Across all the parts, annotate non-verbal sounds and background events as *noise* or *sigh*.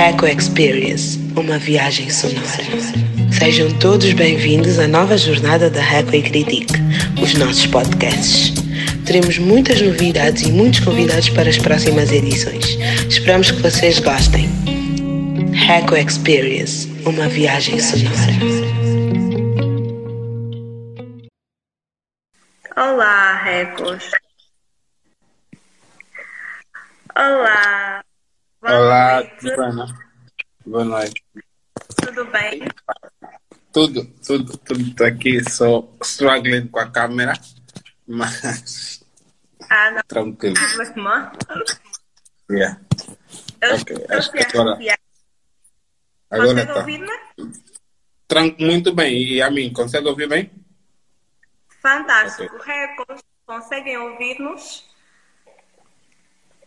Reco Experience, uma viagem sonora. Sejam todos bem-vindos à nova jornada da Reco e Critique, os nossos podcasts. Teremos muitas novidades e muitos convidados para as próximas edições. Esperamos que vocês gostem. Reco Experience, uma viagem sonora. Olá, Recos. Olá. Olá, né? Boa noite. Tudo bem? Tudo, tudo, tudo tá aqui, só struggling com a câmera, mas Ah, não. tranquilo. Yeah. Eu Ok, estou acho que agora- Agora Consegue tá. ouvir-me? Tran- Muito bem, e a mim, consegue ouvir bem? Fantástico. Recos, conseguem ouvir-nos?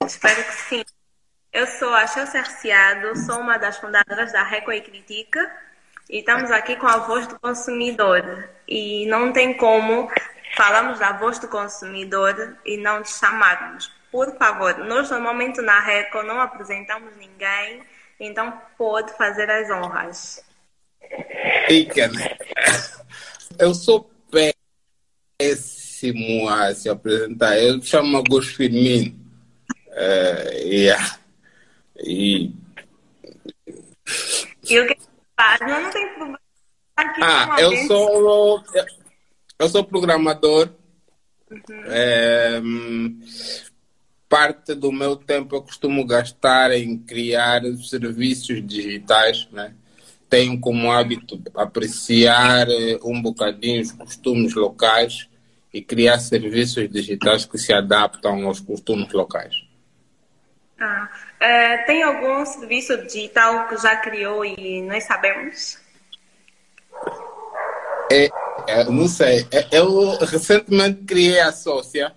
Espero que sim. Eu sou a Chelsea Arciado, sou uma das fundadoras da Reco e Critica e estamos aqui com a voz do consumidor. E não tem como falamos da voz do consumidor e não te chamarmos. Por favor, nós normalmente na Reco não apresentamos ninguém, então pode fazer as honras. Fica, né? Eu sou péssimo a se apresentar. Eu chamo Augusto Firmino. É, yeah. E E o que faz? Não, não tem problema. Aqui Ah, eu vez- sou eu sou programador. É, hum, parte do meu tempo eu costumo gastar em criar serviços digitais, né? Tenho como hábito apreciar eh, um bocadinho os costumes locais e criar serviços digitais que se adaptam aos costumes locais. Ah, é, tem algum serviço digital que já criou e nós sabemos? É, é, não sei. É, Eu recentemente criei a Sócia,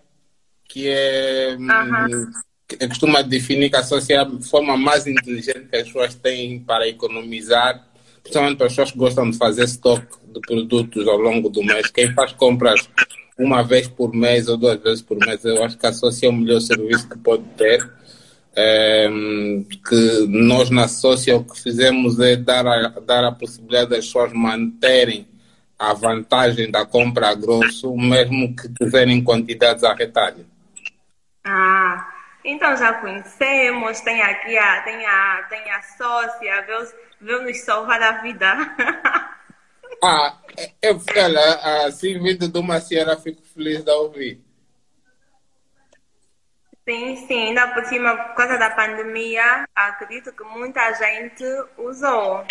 que é. hum, que costuma definir que a Sócia é a forma mais inteligente que as pessoas têm para economizar, principalmente para as pessoas que gostam de fazer estoque de produtos ao longo do mês. Quem faz compras uma vez por mês ou duas vezes por mês, eu acho que a Sócia é o melhor serviço que pode ter. É, que nós na Sócia o que fizemos é dar a, dar a possibilidade das pessoas manterem a vantagem da compra a grosso, mesmo que tiverem quantidades a retalho. Ah, então já conhecemos, tem aqui a, tem a, tem a sócia, veio, veio nos salvar a vida. *laughs* Ah, eu, olha, assim vindo de uma senhora, fico feliz de ouvir. Sim, sim, ainda por cima, por causa da pandemia, acredito que muita gente usou.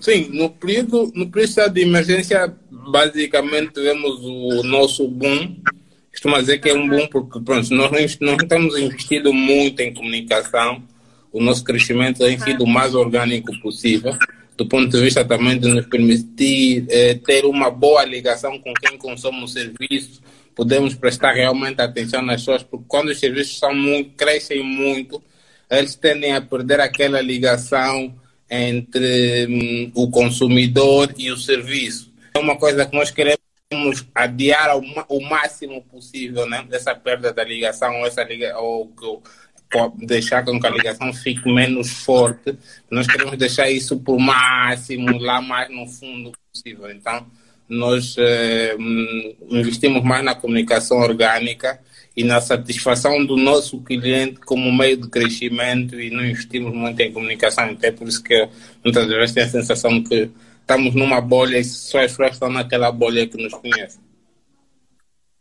Sim, no período, no período de emergência, basicamente tivemos o nosso boom. Costumo dizer que é um boom porque pronto, nós, não- nós temos investido muito em comunicação. O nosso crescimento tem sido o mais orgânico possível, do ponto de vista também de nos permitir eh, ter uma boa ligação com quem consome o serviço. Podemos prestar realmente atenção nas pessoas, porque quando os serviços são muito, crescem muito, eles tendem a perder aquela ligação entre hum, o consumidor e o serviço. É uma coisa que nós queremos adiar ao o máximo possível, né? Essa perda da ligação, ou essa liga, ou que o- po- deixar com que a ligação fique menos forte. Nós queremos deixar isso por máximo, lá mais no fundo possível. Então, nós eh, hum, investimos mais na comunicação orgânica e na satisfação do nosso cliente como meio de crescimento e não investimos muito em comunicação. Então é por isso que muitas vezes tem a sensação que estamos numa bolha e só as pessoas estão naquela bolha que nos conhecem.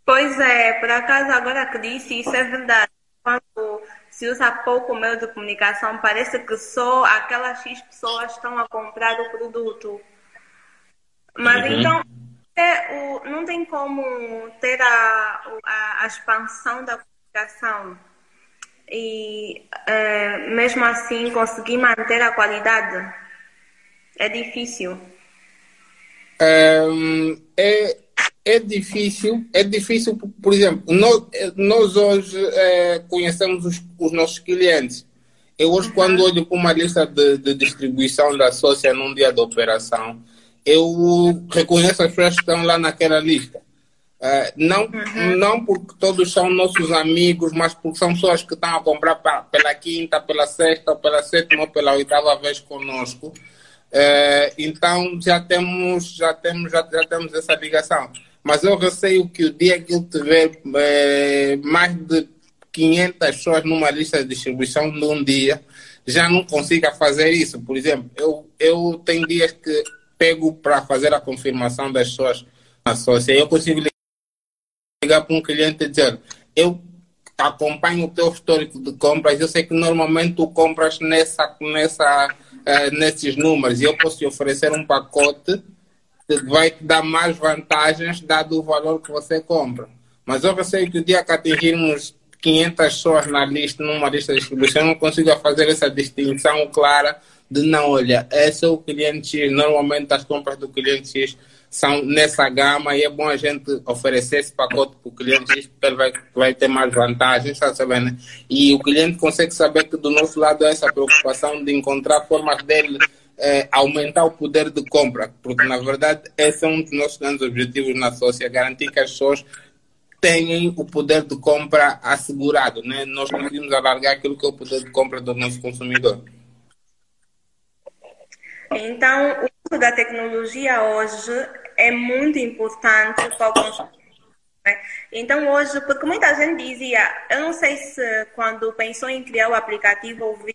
Pois é, por acaso agora que disse, isso é verdade. Quando se usa pouco meio de comunicação, parece que só aquelas X pessoas estão a comprar o produto. Mas Uhum. então, é, o, não tem como ter a, a, a expansão da comunicação e é, mesmo assim conseguir manter a qualidade. É difícil. Hum, é, é difícil, é difícil, por- exemplo, nós, nós hoje eh, conhecemos os, os nossos clientes. Eu hoje, quando olho para uma lista de, de distribuição da sócia num dia de operação, eu reconheço as pessoas que estão lá naquela lista. Uh, não, uhum. não porque todos são nossos amigos, mas porque são pessoas que estão a comprar pra, pela quinta, pela sexta, pela sétima, pela oitava vez conosco. Uh, então já temos, já temos, já, já temos essa ligação. Mas eu receio que o dia que ele tiver é, mais de 500 pessoas numa lista de distribuição de um dia, já não consiga fazer isso. Por exemplo, eu, eu tenho dias que pego para fazer a confirmação das na sócia. Eu consigo ligar para um cliente e dizer, eu acompanho o teu histórico de compras, eu sei que normalmente tu compras nessa, nessa, uh, nesses números e eu posso te oferecer um pacote que vai te dar mais vantagens dado o valor que você compra. Mas eu sei que o dia que atingirmos 500 pessoas na lista, numa lista de distribuição, eu não consigo fazer essa distinção clara de não, olha, esse é o cliente X, normalmente as compras do cliente X são nessa gama e é bom a gente oferecer esse pacote para o cliente X porque ele vai, vai ter mais vantagens, está sabendo? E o cliente consegue saber que do nosso lado há essa preocupação de encontrar formas dele é, aumentar o poder de compra, porque na verdade esse é um dos nossos grandes objetivos na Sócia, garantir que as pessoas tenham o poder de compra assegurado. Né? Nós conseguimos alargar aquilo que é o poder de compra do nosso consumidor. Então, o uso da tecnologia hoje é muito importante para o consumidor. Né? Então, hoje, porque muita gente dizia, eu não sei se quando pensou em criar o aplicativo, ouviu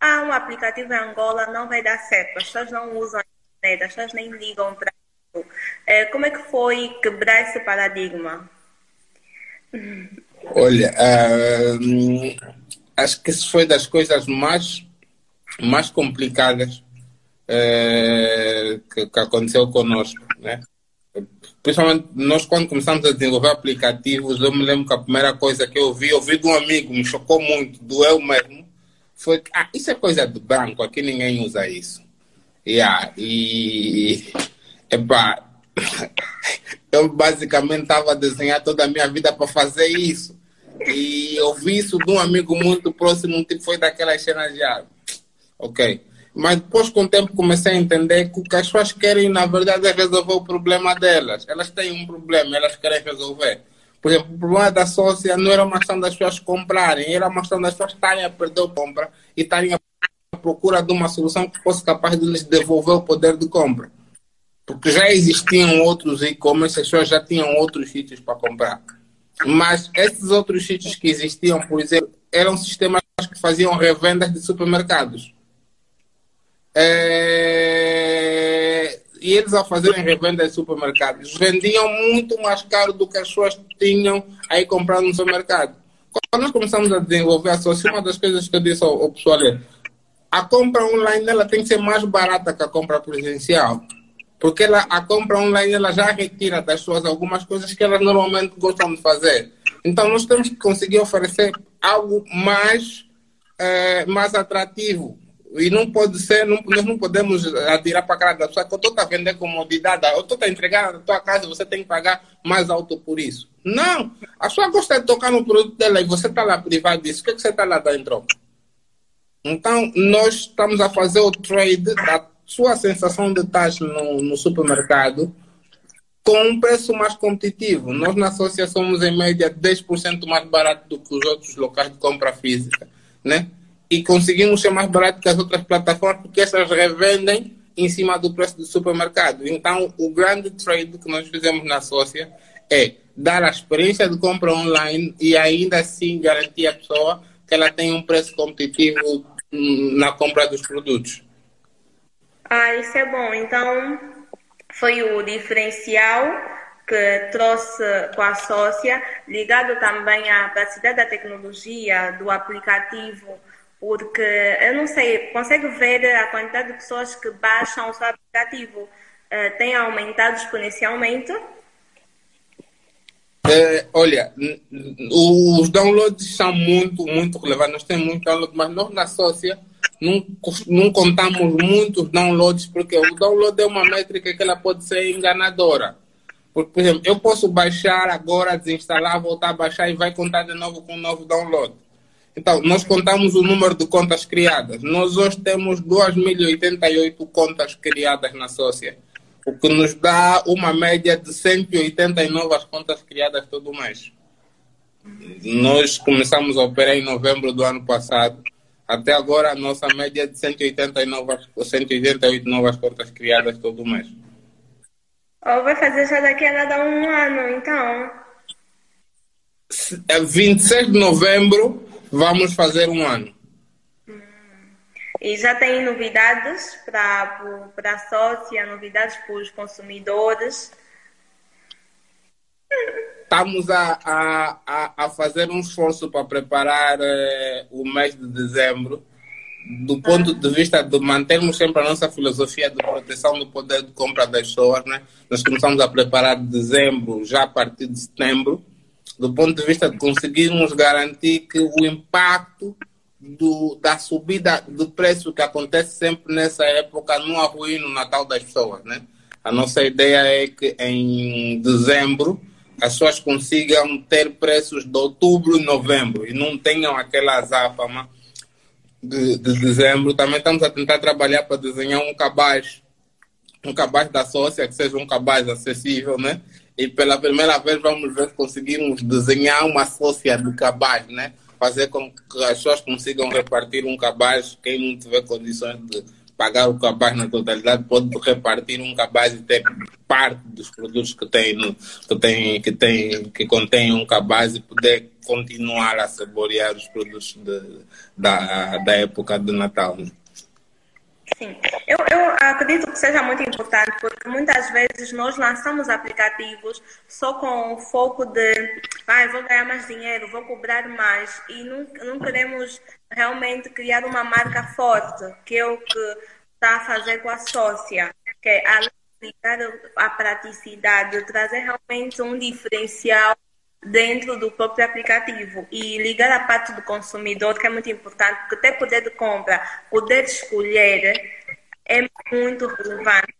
ah, um aplicativo em Angola não vai dar certo, as pessoas não usam a internet, as pessoas nem ligam para isso. É, como é que foi quebrar esse paradigma? Olha, uh, acho que isso foi das coisas mais, mais complicadas uh, que, que, aconteceu conosco, né? Principalmente nós quando começamos a desenvolver aplicativos, eu me lembro que a primeira coisa que eu vi, eu vi de um amigo, me chocou muito, doeu mesmo, foi ah, isso é coisa do branco, aqui ninguém usa isso. Yeah, e epá, *laughs* eu basicamente estava a desenhar toda a minha vida para fazer isso. E eu vi isso de um amigo muito próximo, um tipo foi daquelas cenas já. Ok. Mas depois, com o tempo, comecei a entender que o que as pessoas querem, na verdade, é resolver o problema delas. Elas têm um problema, elas querem resolver. Por exemplo, o problema da sócia não era uma questão das pessoas comprarem, era uma questão das pessoas estarem a perder a compra e estarem à procura de uma solução que fosse capaz de lhes devolver o poder de compra. Porque já existiam outros e-commerce, as pessoas já tinham outros sítios para comprar. Mas esses outros sítios que existiam, por exemplo, eram sistemas que faziam revendas de supermercados. É e eles, ao fazerem revenda em supermercados, vendiam muito mais caro do que as pessoas tinham aí comprando no supermercado. Quando nós começamos a desenvolver a sócia, uma das coisas que eu disse ao, ao pessoal é a compra online ela tem que ser mais barata que a compra presencial. Porque ela, a compra online ela já retira das pessoas algumas coisas que elas normalmente gostam de fazer. Então nós temos que conseguir oferecer algo mais, é, mais atrativo e não pode ser, não, nós não podemos atirar para a cara da pessoa que eu estou a vender comodidade, eu estou a entregar na tua casa, você tem que pagar mais alto por isso. Não! A pessoa gosta de tocar no produto dela e você está lá privado disso, o que, é que você está lá dentro? Então, nós estamos a fazer o trade da sua sensação de estar no, no supermercado com um preço mais competitivo. Nós na associação somos em média 10% mais barato do que os outros locais de compra física, né? E conseguimos ser mais barato que as outras plataformas porque essas revendem em cima do preço do supermercado. Então, o grande trade que nós fizemos na Sócia é dar a experiência de compra online e ainda assim garantir à pessoa que ela tem um preço competitivo hum, na compra dos produtos. Ah, isso é bom. Então, foi o diferencial que trouxe com a sócia, ligado também à capacidade da tecnologia, do aplicativo porque eu não sei, consegue ver a quantidade de pessoas que baixam o seu aplicativo uh, tem aumentado exponencialmente? É, olha, os downloads são muito, muito relevantes. Nós temos muito download, mas nós na Sócia não, não contamos muitos downloads, porque o download é uma métrica que ela pode ser enganadora. Por, por exemplo, eu posso baixar agora, desinstalar, voltar a baixar e vai contar de novo com um novo download. Então, nós contamos o número de contas criadas. Nós hoje temos 2.088 contas criadas na Sócia. o que nos dá uma média de 180 novas contas criadas todo mês. Nós começamos a operar em novembro do ano passado. Até agora, a nossa média é de 180 novas, 188 novas contas criadas todo mês. Ou vai fazer já daqui a nada um ano, então? 26 de novembro, vamos fazer um ano. E já tem novidades para a sócia, novidades para os consumidores? Estamos a, a, a fazer um esforço para preparar eh, o mês de dezembro, do ponto de vista de mantermos sempre a nossa filosofia de proteção do poder de compra das pessoas. Né? Nós começamos a preparar dezembro já a partir de setembro, do ponto de vista de conseguirmos garantir que o impacto do, da subida do preço que acontece sempre nessa época não arruína o Natal das pessoas, né? A nossa ideia é que em dezembro as pessoas consigam ter preços de outubro e novembro e não tenham aquela azáfama de, de dezembro. Também estamos a tentar trabalhar para desenhar um cabaz, um cabaz da sócia que seja um cabaz acessível, né? E pela primeira vez vamos ver se conseguimos desenhar uma sócia de cabaz, né? fazer com que as pessoas consigam repartir um cabaz. Quem não tiver condições de pagar o cabaz na totalidade pode repartir um cabaz e ter parte dos produtos que tem, que tem, que tem, que contém um cabaz e poder continuar a saborear os produtos de, da, da época de Natal. Né? Sim, eu, eu acredito que seja muito importante porque muitas vezes nós lançamos aplicativos só com o foco de ah, vou ganhar mais dinheiro, vou cobrar mais e não, não queremos realmente criar uma marca forte, que é o que está a fazer com a sócia, que é de a praticidade, trazer realmente um diferencial dentro do próprio aplicativo e ligar a parte do consumidor, que é muito importante, porque ter poder de compra, poder escolher é muito relevante.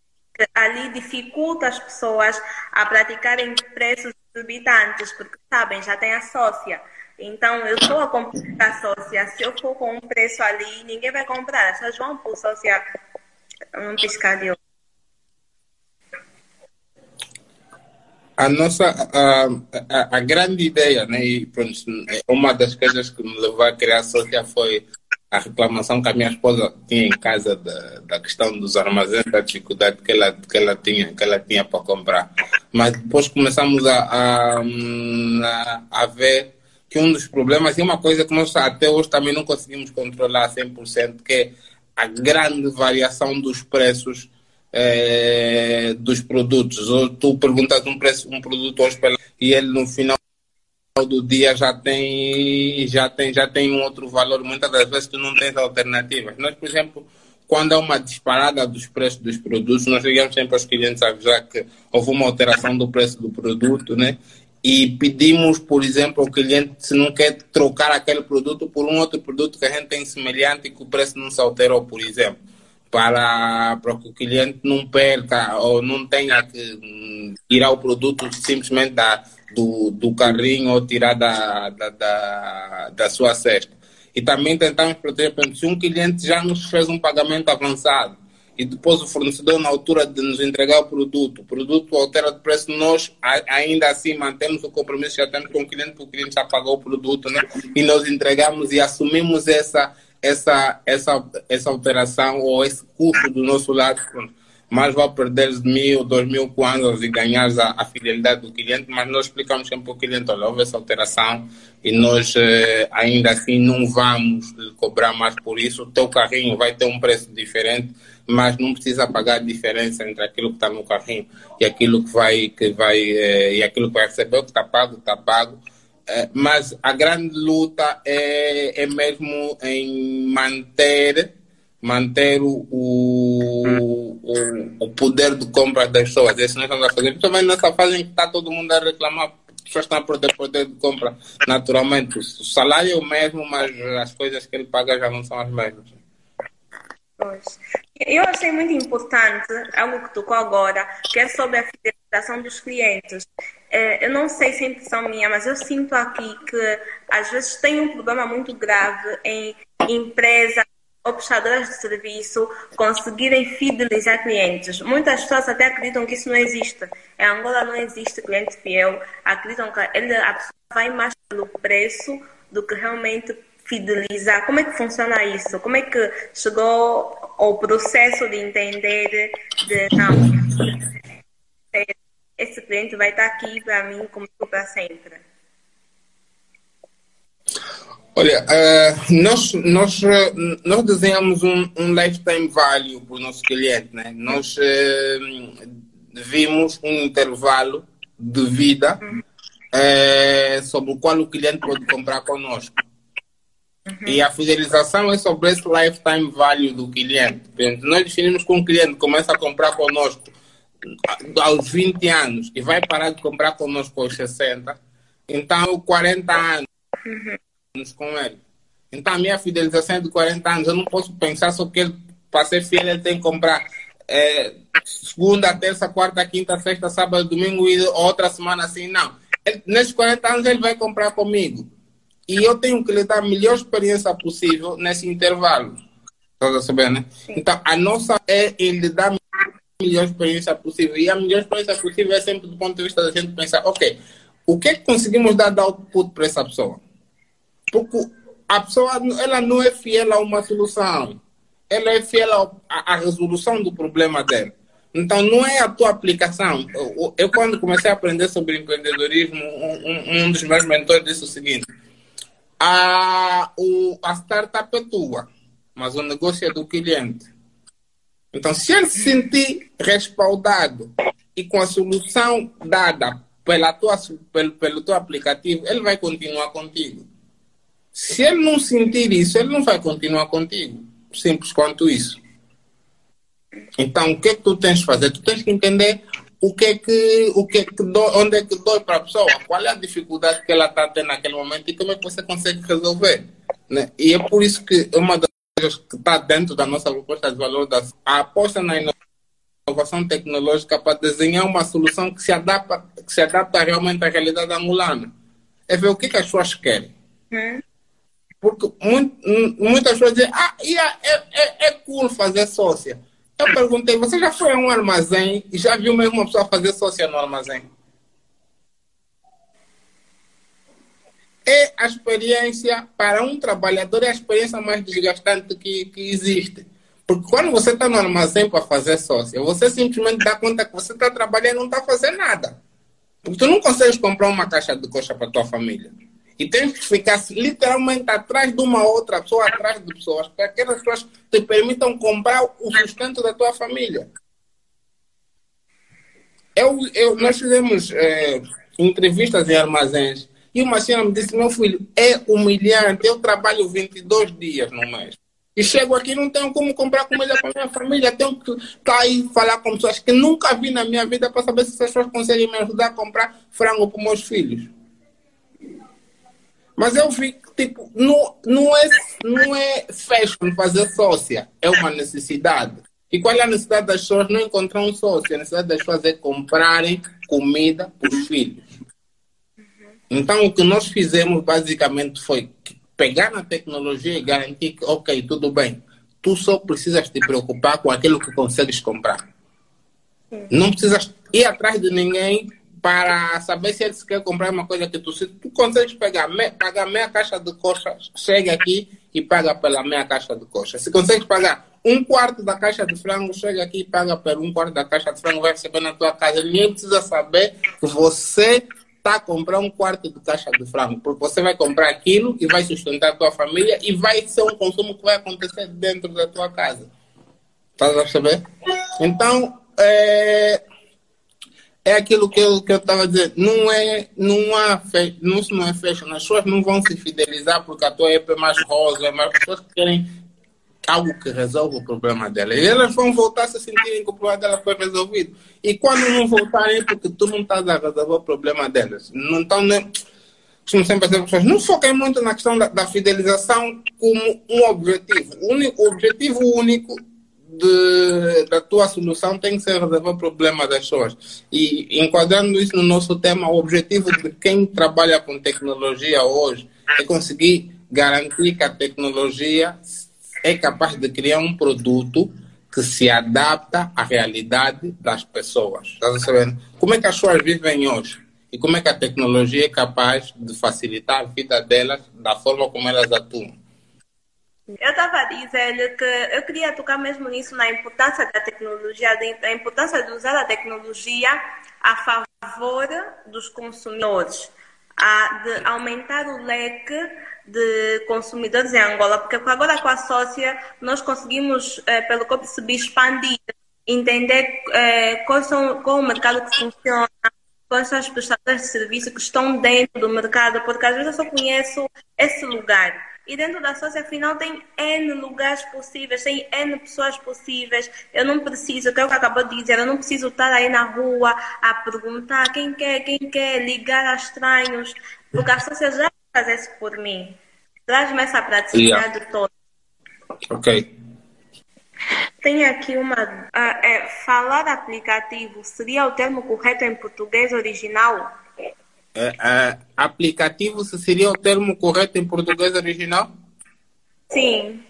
Ali dificulta as pessoas a praticarem preços exorbitantes, porque sabem, já tem a sócia. Então, eu estou a comprar a sócia. Se eu for com um preço ali, ninguém vai comprar. As pessoas vão por sócia um piscar de olho. A nossa a, a, a, grande ideia, né, e pronto, uma das coisas que me levou a criar a Sócia foi a reclamação que a minha esposa tinha em casa da, da questão dos armazéns, da dificuldade que ela, que ela tinha que ela tinha para comprar. Mas depois começamos a, a, a, ver que um dos problemas, e uma coisa que nós até hoje também não conseguimos controlar 100%, que é a grande variação dos preços é, dos produtos. Ou tu perguntas um preço um produto hoje pela, e ele no final do dia já tem já tem já tem um outro valor. Muitas das vezes tu não tens alternativas. Nós, por exemplo, quando há uma disparada dos preços dos produtos, nós ligamos sempre aos clientes a avisar que houve uma alteração do preço do produto, né? E pedimos, por exemplo, ao cliente se não quer trocar aquele produto por um outro produto que a gente tem semelhante e que o preço não se alterou, por exemplo para, para que o cliente não perca ou não tenha que hum, tirar o produto simplesmente da, do, do carrinho ou tirar da, da, da, da sua cesta. E também tentamos proteger, se um cliente já nos fez um pagamento avançado e depois o fornecedor, na altura de nos entregar o produto, o produto altera de preço, nós ainda assim mantemos o compromisso já temos com o cliente, porque o cliente já pagou o produto, né? e nós entregamos e assumimos essa, essa, essa, essa alteração ou esse custo do nosso lado, mais vai perder mil, dois mil quantos e ganhar a, a, fidelidade do cliente, mas nós explicamos sempre para o cliente, olha, houve essa alteração e nós eh, ainda assim não vamos cobrar mais por isso, o teu carrinho vai ter um preço diferente, mas não precisa pagar a diferença entre aquilo que está no carrinho e aquilo que vai, que vai, eh, e aquilo que vai receber, o que está pago, está pago, é, mas a grande luta é, é mesmo em manter manter o, o, o, poder de compra das pessoas. Isso nós estamos a fazer. Principalmente nessa fase em que está todo mundo a reclamar, as pessoas estão a perder poder de compra naturalmente. O salário é o mesmo, mas as coisas que ele paga já não são as mesmas. Pois. Eu achei muito importante algo que tocou agora, que é sobre a fidelização dos clientes. É, eu não sei se é impressão minha, mas eu sinto aqui que às vezes tem um problema muito grave em empresas ou prestadoras de serviço conseguirem fidelizar clientes. Muitas pessoas até acreditam que isso não existe. Em Angola não existe cliente fiel. Acreditam que ele, a pessoa vai mais pelo preço do que realmente fidelizar. Como é que funciona isso? Como é que chegou ao processo de entender de não, esse cliente vai estar aqui para mim como para sempre? Olha, uh, nós, nós, nós desenhamos um, um lifetime value para o nosso cliente. Né? Nós uh, vimos um intervalo de vida uh, sobre o qual o cliente pode comprar conosco. Uhum. E a fidelização é sobre esse lifetime value do cliente. Nós definimos que um cliente começa a comprar conosco aos 20 anos e vai parar de comprar conosco aos 60. Então, 40 anos. Uhum com ele. Então, a minha fidelização é de 40 anos. Eu não posso pensar só que ele, para ser fiel, ele tem que comprar é, segunda, terça, quarta, quinta, sexta, sábado, domingo e outra semana assim. Não. Ele, nesses 40 anos, ele vai comprar comigo. E eu tenho que lhe dar a melhor experiência possível nesse intervalo. Estás a saber, né? Então, a nossa é ele dar melhor experiência possível. E a melhor experiência possível é sempre do ponto de vista da gente pensar, ok, o que, é que conseguimos dar de output para essa pessoa? Porque a pessoa ela não é fiel a uma solução. Ela é fiel à resolução do problema dela. Então, não é a tua aplicação. Eu, eu quando comecei a aprender sobre empreendedorismo, um, um dos meus mentores disse o seguinte: a, o, a startup é tua, mas o negócio é do cliente. Então, se ele se sentir respaldado e com a solução dada pela tua, pelo, pelo teu aplicativo, ele vai continuar contigo. Se ele não sentir isso, ele não vai continuar contigo. Simples quanto isso. Então, o que é que tu tens de fazer? Tu tens que entender o que é que, o que, é que dói, onde é que dói para a pessoa, qual é a dificuldade que ela está tendo naquele momento e como é que você consegue resolver. Né? E é por isso que uma das coisas que está dentro da nossa proposta de valor, da, a aposta na inovação tecnológica para desenhar uma solução que se adapta, que se adapta realmente à realidade angolana. É ver o que, que as pessoas querem. Hum. Porque muitas pessoas dizem, ah, é, é, é cool fazer sócia. Eu perguntei, você já foi a um armazém e já viu mesmo uma pessoa fazer sócia no armazém? É a experiência, para um trabalhador, é a experiência mais desgastante que, que existe. Porque quando você está no armazém para fazer sócia, você simplesmente dá conta que você está trabalhando e não está fazendo nada. Porque tu não consegues comprar uma caixa de coxa para tua família. E tens que ficar literalmente atrás de uma outra pessoa, atrás de pessoas, para que aquelas pessoas te permitam comprar o sustento da tua família. Eu, eu, nós fizemos é, entrevistas em armazéns e uma senhora me disse: Meu filho, é humilhante. Eu trabalho 22 dias no mês. E chego aqui não tenho como comprar comida para minha família. Tenho que estar tá aí falar com pessoas que nunca vi na minha vida para saber se essas pessoas conseguem me ajudar a comprar frango para meus filhos. Mas eu vi tipo, não, não, é, não é fashion fazer sócia, é uma necessidade. E qual é a necessidade das pessoas não encontrar um sócio? A necessidade das pessoas é comprarem comida para os filhos. Então, o que nós fizemos basicamente foi pegar na tecnologia e garantir que, ok, tudo bem, tu só precisas te preocupar com aquilo que consegues comprar. Não precisas ir atrás de ninguém para saber se ele quer comprar uma coisa que tu, se tu consegues pegar, me, pagar meia caixa de coxa, chega aqui e paga pela meia caixa de coxa. Se consegues pagar um quarto da caixa de frango, chega aqui e paga pelo um quarto da caixa de frango, vai receber na tua casa. Ninguém precisa saber que você está a comprar um quarto de caixa de frango, porque você vai comprar aquilo e vai sustentar a tua família e vai ser um consumo que vai acontecer dentro da tua casa. Estás a perceber? Então, é, é aquilo que eu que eu estava dizendo, não é não há não, não é fashion, as pessoas não vão se fidelizar porque a tua EP é mais rosa, mas as pessoas querem algo que resolva o problema dela. E elas vão voltar se sentirem que o problema dela foi resolvido. E quando não voltarem, é porque tu não estás a resolver o problema delas. Não estão nem. Costumo sempre dizer pessoas, não foquem muito na questão da, da fidelização como um objetivo. O, único, o objetivo único de, da tua solução tem que ser resolver o problema das pessoas. E enquadrando isso no nosso tema, o objetivo de quem trabalha com tecnologia hoje é conseguir garantir que a tecnologia é capaz de criar um produto que se adapta à realidade das pessoas. Estás sabendo? Como é que as pessoas vivem hoje? E como é que a tecnologia é capaz de facilitar a vida delas da forma como elas atuam? Eu estava dizendo que eu queria tocar mesmo nisso, na importância da tecnologia, a importância de usar a tecnologia a favor dos consumidores, a, de aumentar o leque de consumidores em Angola, porque agora com a sócia nós conseguimos, eh, pelo que eu percebi, expandir, entender eh, qual, são, qual é o mercado que funciona, quais são as prestações de serviço que estão dentro do mercado, porque às vezes eu só conheço esse lugar. E dentro da sócia, afinal, tem N lugares possíveis, tem N pessoas possíveis. Eu não preciso, que é o que acabou de dizer, eu não preciso estar aí na rua a perguntar quem quer, quem quer, ligar a estranhos, porque a sócia já faz isso por mim. Traz-me essa praticidade yeah. toda. Ok. Tem aqui uma. Uh, é, falar aplicativo seria o termo correto em português original? É, aplicativo seria o termo correto em português original? Sim.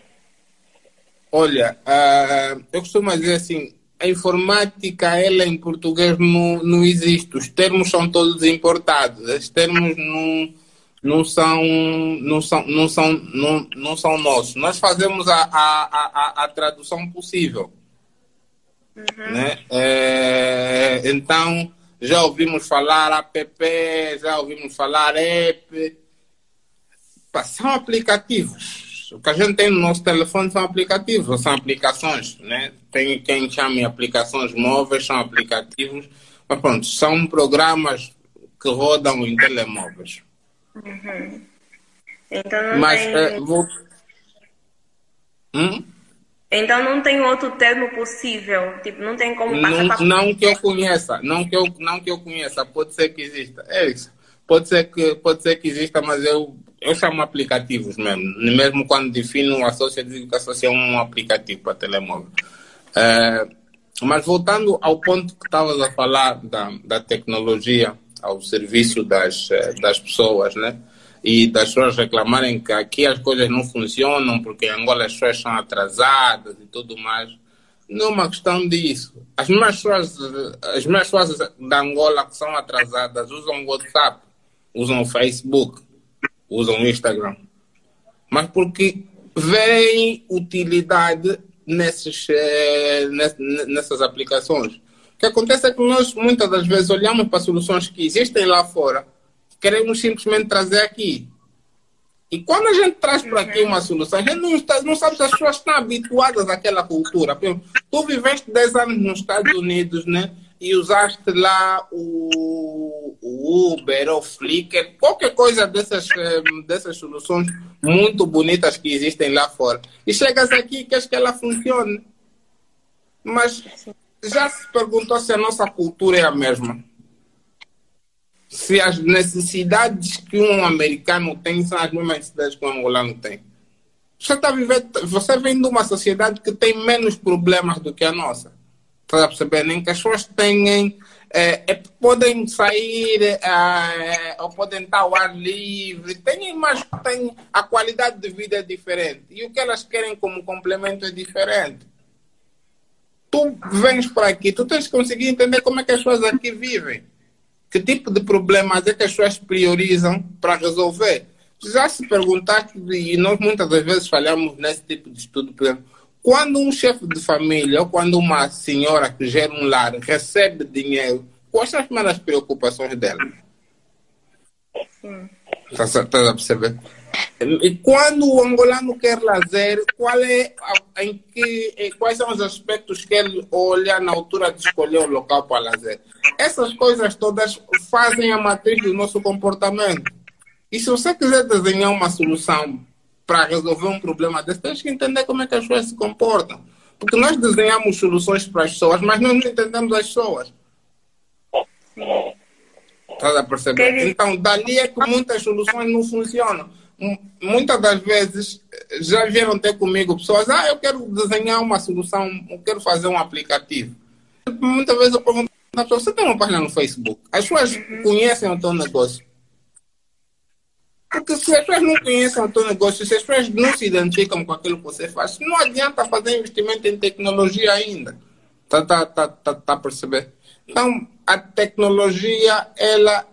Olha, uh, eu costumo dizer assim, a informática, ela em português não, não existe. Os termos são todos importados. Os termos não, não são, não são, não são, não, não são nossos. Nós fazemos a, a, a, a tradução possível. Uhum. Né? É, então, já ouvimos falar app, já ouvimos falar app. São aplicativos. O que a gente tem no nosso telefone são aplicativos, são aplicações, né? Tem quem chame aplicações móveis, são aplicativos. Mas pronto, são programas que rodam em telemóveis. Uhum. Então não Mas tem... é, vou... Hum? Então não tem outro termo possível, tipo, não tem como passar não, não que eu conheça, não que eu não que eu conheça, pode ser que exista. É isso. Pode ser que pode ser que exista, mas eu eu chamo aplicativos mesmo. Mesmo quando defino a sócia, digo que a sócia é um aplicativo para telemóvel. É, mas voltando ao ponto que estavas a falar da, da tecnologia ao serviço das, das pessoas, né? E das pessoas reclamarem que aqui as coisas não funcionam porque em Angola as pessoas são atrasadas e tudo mais. Não é uma questão disso. As mesmas pessoas, as mesmas pessoas da Angola que são atrasadas usam WhatsApp, usam Facebook, usam Instagram. Mas porque veem utilidade nesses, eh, nessas aplicações. O que acontece é que nós muitas das vezes olhamos para soluções que existem lá fora queremos simplesmente trazer aqui. E quando a gente traz para aqui uma solução, a gente não, está, não sabe se as pessoas estão habituadas àquela cultura. Tu viveste 10 anos nos Estados Unidos, né? E usaste lá o, o Uber ou Flickr, qualquer coisa dessas, eh, dessas soluções muito bonitas que existem lá fora. E chegas aqui e queres que ela funcione. Mas já se perguntou se a nossa cultura é a mesma? Se as necessidades que um americano tem são as mesmas necessidades que um angolano tem. Você, tá vivendo, você vem de uma sociedade que tem menos problemas do que a nossa. Está a perceber? Nem que as pessoas tenham, é, é, podem sair é, ou podem estar ao ar livre, têm, mas têm, a qualidade de vida é diferente. E o que elas querem como complemento é diferente. Tu vens para aqui, tu tens que conseguir entender como é que as pessoas aqui vivem que tipo de problemas é que as pessoas priorizam para resolver? Já se perguntaste, e nós muitas das vezes falhamos nesse tipo de estudo, por exemplo, quando um chefe de família ou quando uma senhora que gera um lar recebe dinheiro, quais são as primeiras preocupações dela? Estás a perceber? E quando o angolano quer lazer, qual é, em que, quais são os aspectos que ele olha na altura de escolher o local para lazer? Essas coisas todas fazem a matriz do nosso comportamento. E se você quiser desenhar uma solução para resolver um problema desse, tens que entender como é que as pessoas se comportam. Porque nós desenhamos soluções para as pessoas, mas não entendemos as pessoas. Estás a perceber? Então, dali é que muitas soluções não funcionam muitas das vezes já vieram ter comigo pessoas, ah, eu quero desenhar uma solução, eu quero fazer um aplicativo. Muitas vezes eu pergunto pessoa, você tem uma página no Facebook? As pessoas conhecem o teu negócio. Porque se as pessoas não conhecem o teu negócio, se as pessoas não se identificam com aquilo que você faz, não adianta fazer investimento em tecnologia ainda. Tá, tá, tá, tá, tá a perceber? Então, a tecnologia, ela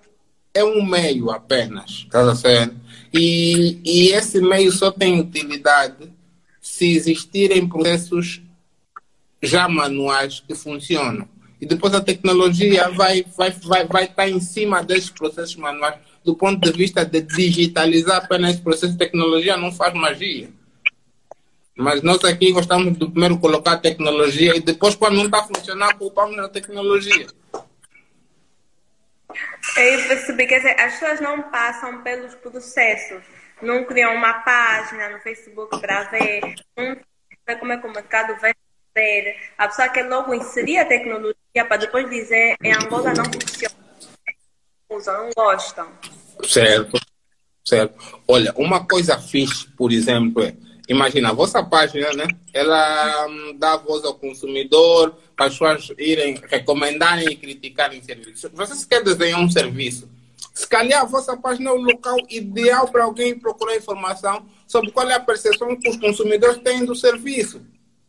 é um meio apenas, tá certo? E, e esse meio só tem utilidade se existirem processos já manuais que funcionam. E depois a tecnologia vai, vai, vai, vai estar em cima desses processos manuais do ponto de vista de digitalizar apenas esse processo tecnologia não faz magia. Mas nós aqui gostamos de primeiro colocar a tecnologia e depois, quando não está a funcionar, culpamos a tecnologia. Eu percebi que as pessoas não passam pelos processos, não criam uma página no Facebook para ver, não como é que o mercado vai. A pessoa quer logo inserir a tecnologia para depois dizer em Angola não funciona. Usam, não gostam. Certo, certo. Olha, uma coisa fixe, por exemplo, é, imagina, a vossa página, né? Ela hum, dá voz ao consumidor, para as pessoas irem recomendarem e criticarem serviços. Vocês querem desenhar um serviço? Se calhar a vossa página é o local ideal para alguém procurar informação sobre qual é a percepção que os consumidores têm do serviço.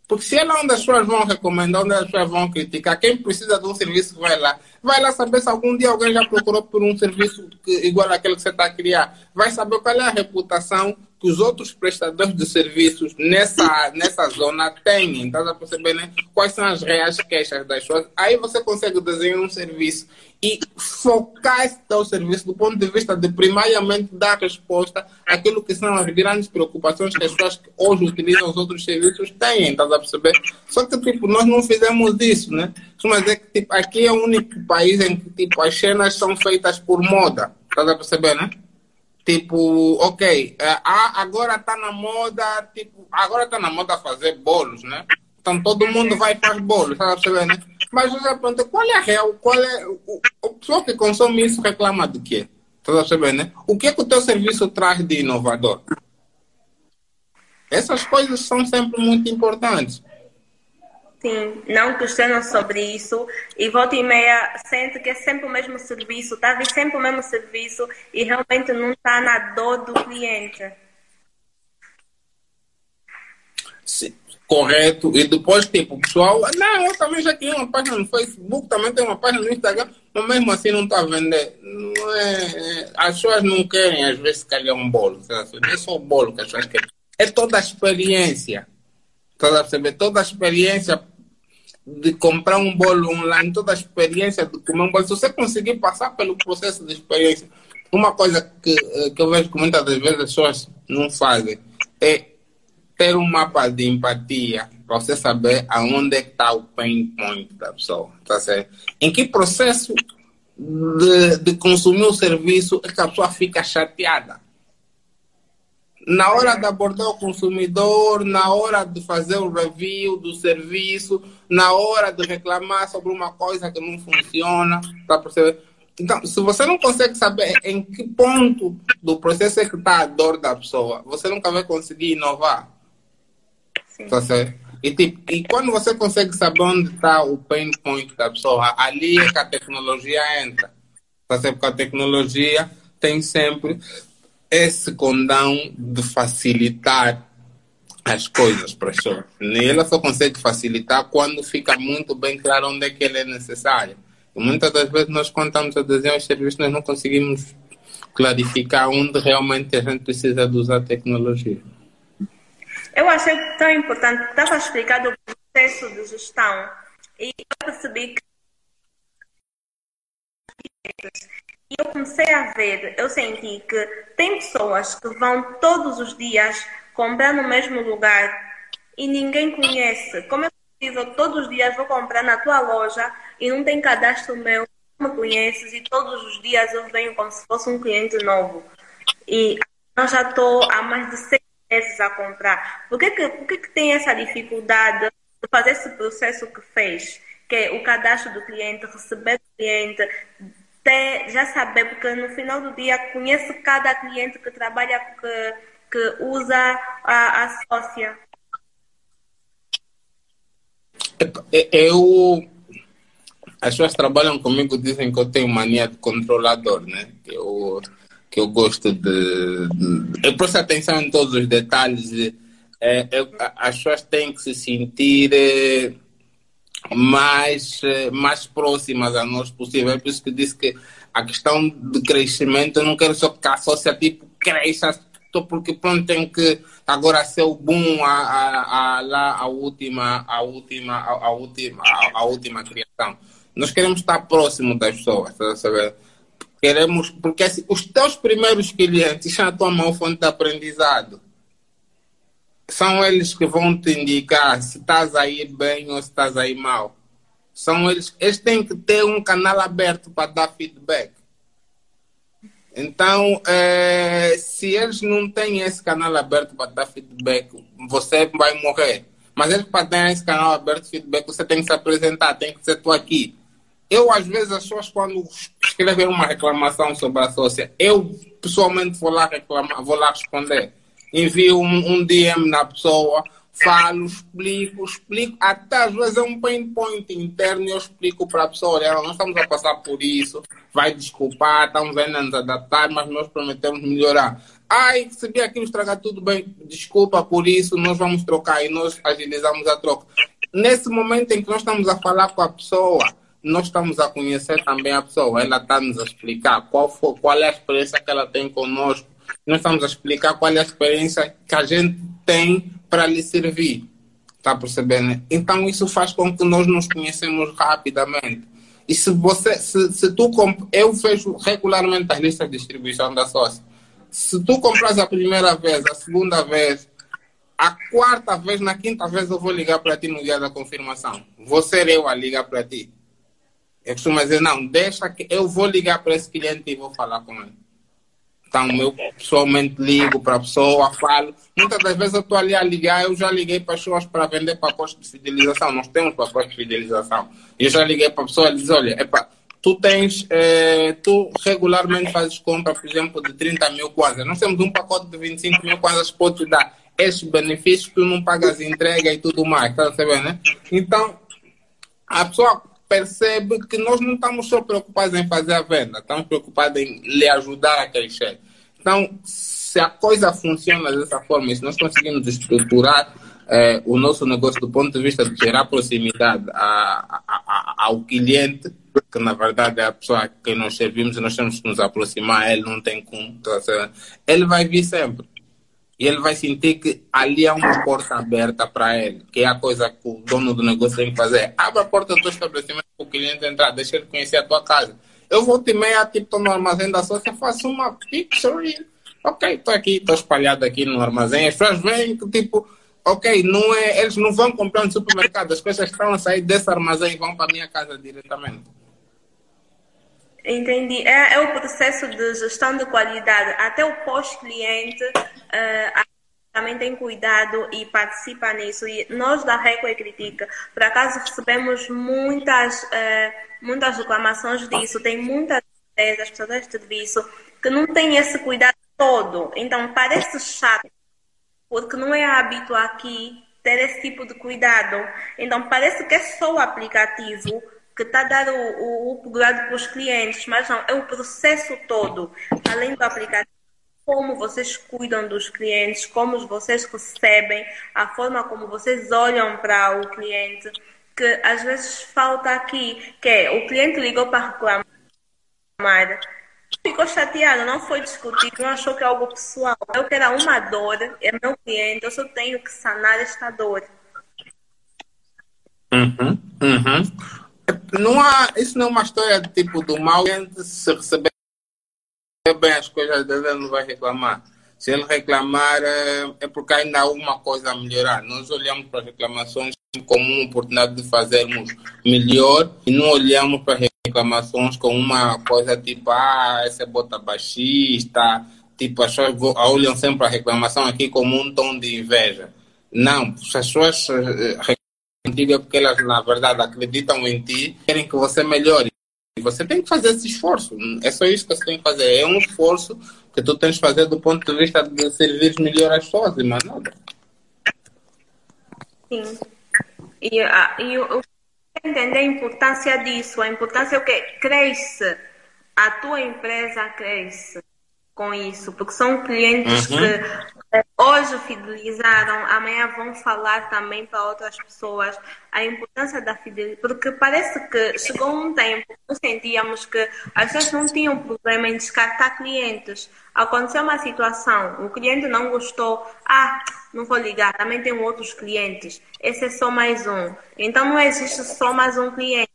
Porque se é lá onde as pessoas vão recomendar, onde as pessoas vão criticar, quem precisa de um serviço vai lá. Vai lá saber se algum dia alguém já procurou por um serviço que, igual àquele que você está a criar. Vai saber qual é a reputação que os outros prestadores de serviços nessa, nessa zona têm. Então, a perceber né? quais são as reais queixas das pessoas. Aí você consegue desenhar um serviço e focar esse teu serviço do ponto de vista de primariamente dar resposta àquilo que são as grandes preocupações que as pessoas que hoje utilizam os outros serviços têm, estás a perceber? Só que tipo, nós não fizemos isso, né? Mas dizer que tipo, aqui é o único país em que tipo, as cenas são feitas por moda, estás a perceber, né? Tipo, ok, é, agora está na moda, tipo, agora está na moda fazer bolos, né? Então todo mundo vai para os bolos, tá percebendo? Né? Mas você pergunta, qual é a real, qual é, o, o pessoal que consome isso reclama do quê? Tá percebendo, né? O que é que o teu serviço traz de inovador? Essas coisas são sempre muito importantes. Sim, não questionam sobre isso e volta e meia sente que é sempre o mesmo serviço, está a sempre o mesmo serviço e realmente não está na dor do cliente. Sim, correto. E depois, tipo, o pessoal, não, eu também já tinha uma página no Facebook, também tenho uma página no Instagram, mas mesmo assim não está a vender. Não é, as pessoas não querem, às vezes, calhar um bolo. Não é só o bolo que as pessoas querem. É toda a experiência. Toda, perceber? Toda a experiência de comprar um bolo online, toda a experiência de comer um bolo, se você conseguir passar pelo processo de experiência, uma coisa que, eh, que eu vejo que muitas das vezes as pessoas não fazem é ter um mapa de empatia para você saber aonde é está o pain point da pessoa, tá certo? Em que processo de, de consumir o serviço é que a pessoa fica chateada na hora de abordar o consumidor, na hora de fazer o review do serviço, na hora de reclamar sobre uma coisa que não funciona, tá percebendo? Então, se você não consegue saber em que ponto do processo é que está a dor da pessoa, você nunca vai conseguir inovar. Sim. Tá certo? E, tipo, e quando você consegue saber onde está o pain point da pessoa, ali é que a tecnologia entra. Tá certo? Porque a tecnologia tem sempre esse condão de facilitar as coisas para as pessoas. E ela só consegue facilitar quando fica muito bem claro onde é que ele é necessário. E muitas das vezes nós, estamos a desenhar os serviços, nós não conseguimos clarificar onde realmente a gente precisa de usar tecnologia. Eu achei tão importante, estava explicado o processo de gestão e eu percebi que e eu comecei a ver, eu senti que tem pessoas que vão todos os dias comprar no mesmo lugar e ninguém conhece. Como é possível, todos os dias vou comprar na tua loja e não tem cadastro meu, não me conheces e todos os dias eu venho como se fosse um cliente novo. E eu já estou há mais de seis meses a comprar. Por que, que, por que, que tem essa dificuldade de fazer esse processo que fez? Que é o cadastro do cliente, receber o cliente, até já saber, porque no final do dia conheço cada cliente que trabalha, que, que usa a, a sócia. Eu. As pessoas trabalham comigo dizem que eu tenho mania de controlador, né? Eu, que eu gosto de, de eu presto atenção em todos os detalhes. É, eu, as pessoas têm que se sentir é, mais, é, mais próximas a nós possível. É por isso que disse que a questão de crescimento, eu não quero só que a associativo cresça, porque pronto, tem que agora ser o boom a, a, a, lá, a última, a última, a, a última, a, a, última criação. Nós queremos estar próximo das pessoas, tá saber? Queremos, porque assim, os teus primeiros clientes são a tua maior fonte de aprendizado. São eles que vão te indicar se estás aí bem ou se estás aí mal. São eles, eles têm que ter um canal aberto para dar feedback. Então, é, se eles não têm esse canal aberto para dar feedback, você vai morrer. Mas eles para ter esse canal aberto de feedback, você tem que se apresentar, tem que ser tu aqui. Eu, às vezes, as pessoas, quando escrevem uma reclamação sobre a sócia, eu pessoalmente vou lá reclamar, vou lá responder. Envio um, um DM na pessoa, falo, explico, explico. Até às vezes é um pain point interno e eu explico para a pessoa: olha, nós estamos a passar por isso, vai desculpar, estamos ainda a nos adaptar, mas nós prometemos melhorar. Ai, recebi aquilo, estragar tudo bem, desculpa por isso, nós vamos trocar e nós agilizamos a troca. Nesse momento em que nós estamos a falar com a pessoa, nós estamos a conhecer também a pessoa, ela está nos a explicar qual, for, qual é a experiência que ela tem conosco, nós estamos a explicar qual é a experiência que a gente tem para lhe servir. Está percebendo? Então isso faz com que nós nos conhecemos rapidamente. E se você, se, se tu comp... eu vejo regularmente as listas de distribuição da sócia. Se tu compras a primeira vez, a segunda vez, a quarta vez, na quinta vez eu vou ligar para ti no dia da confirmação. Vou ser eu a ligar para ti. Eu costumo dizer, não, deixa que eu vou ligar para esse cliente e vou falar com ele. Então, eu pessoalmente ligo para a pessoa, falo. Muitas das vezes eu estou ali a ligar, eu já liguei para pessoas para vender pacotes de fidelização. Nós temos pacotes de fidelização. Eu já liguei para a pessoa e disse, olha, epa, tu tens, eh, tu regularmente fazes compra, por exemplo, de 30 mil kwanzas. Nós temos um pacote de 25 mil kwanzas que pode te dar esses benefícios, tu não pagas entrega e tudo mais, tá sabendo, né? Então, a pessoa percebe que nós não estamos só preocupados em fazer a venda, estamos preocupados em lhe ajudar a crescer. Então, se a coisa funciona dessa forma, se nós conseguimos estruturar eh, o nosso negócio do ponto de vista de gerar proximidade a, a, a, ao cliente, que na verdade é a pessoa que nós servimos e nós temos que nos aproximar, ele não tem como, ele vai vir sempre. E ele vai sentir que ali há uma porta aberta para ele, que é a coisa que o dono do negócio tem que fazer. Abre a porta do estabelecimento para o cliente entrar, deixa ele conhecer a tua casa. Eu vou te meia, tipo, estou no armazém da sócia, faço uma picture e, ok, estou aqui, estou espalhado aqui no armazém. As pessoas veem que, tipo, ok, não é, eles não vão comprar no supermercado, as coisas estão a sair desse armazém e vão para a minha casa diretamente. Entendi. É, é, o processo de gestão de qualidade. Até o pós-cliente uh, também tem cuidado e participa nisso. E nós da Reco e Critica, por acaso, recebemos muitas, uh, muitas reclamações disso. Tem muitas empresas, prestadores de serviço, que não têm esse cuidado todo. Então, parece chato, porque não é hábito aqui ter esse tipo de cuidado. Então, parece que é só o aplicativo que está a dar o, o, cuidado para os clientes, mas não, é o processo todo, além do aplicativo, como vocês cuidam dos clientes, como vocês recebem, a forma como vocês olham para o cliente, que às vezes falta aqui, que é o cliente ligou para reclamar, ficou chateado, não foi discutido, não achou que é algo pessoal. Eu quero uma dor, é meu cliente, eu só tenho que sanar esta dor. Uhum, uhum não há, isso não é uma história de tipo do mal, se receber bem as coisas dele, ele não vai reclamar. Se ele reclamar, é, é porque ainda há alguma coisa a melhorar. Nós olhamos para as reclamações como uma oportunidade de fazermos melhor e não olhamos para reclamações como uma coisa tipo, ah, essa é bota baixista, tipo, as pessoas olham sempre a reclamação aqui como um tom de inveja. Não, as pessoas contigo é porque elas, na verdade, acreditam em ti, querem que você melhore. E você tem que fazer esse esforço. É só isso que você tem que fazer. É um esforço que tu tens que fazer do ponto de vista de servir melhor as pessoas e mais nada. Sim. E, ah, e eu, eu entender a importância disso. A importância é o que cresce. A tua empresa cresce. com isso, porque são clientes uhum. que hoje fidelizaram, amanhã vão falar também para outras pessoas a importância da fidelidade, porque parece que chegou um tempo que sentíamos que as pessoas não tinham problema em descartar clientes. Aconteceu uma situação, o cliente não gostou, ah, não vou ligar, também tem outros clientes, esse é só mais um. Então não existe só mais um cliente.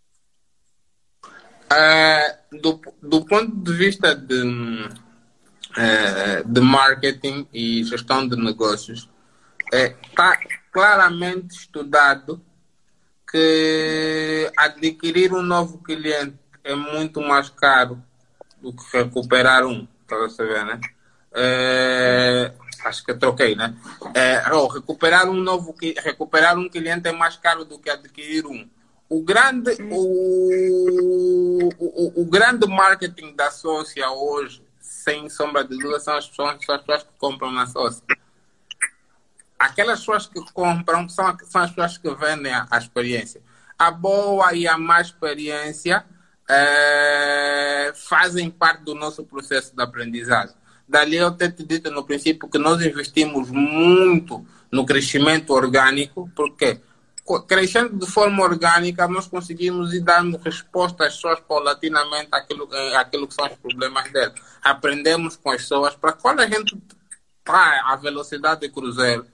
Uh, do, do ponto de vista de é, de marketing e gestão de negócios, está é, claramente estudado que adquirir um novo cliente é muito mais caro do que recuperar um. Está a saber, né? É, acho que troquei, né? É, oh, recuperar um novo recuperar um cliente é mais caro do que adquirir um. O grande, o, o, o grande marketing da Sócia hoje sem sombra de dúvida, são as pessoas, são as pessoas que compram na sócia. Aquelas pessoas que compram são, são as pessoas que vendem a, a experiência. A boa e a má experiência é, fazem parte do nosso processo de aprendizagem. Dali eu ter te dito no princípio que nós investimos muito no crescimento orgânico, porque crescendo de forma orgânica, nós conseguimos ir dando resposta às pessoas paulatinamente àquilo, àquilo que são os problemas delas. Aprendemos com as pessoas para quando a gente está à velocidade de cruzeiro,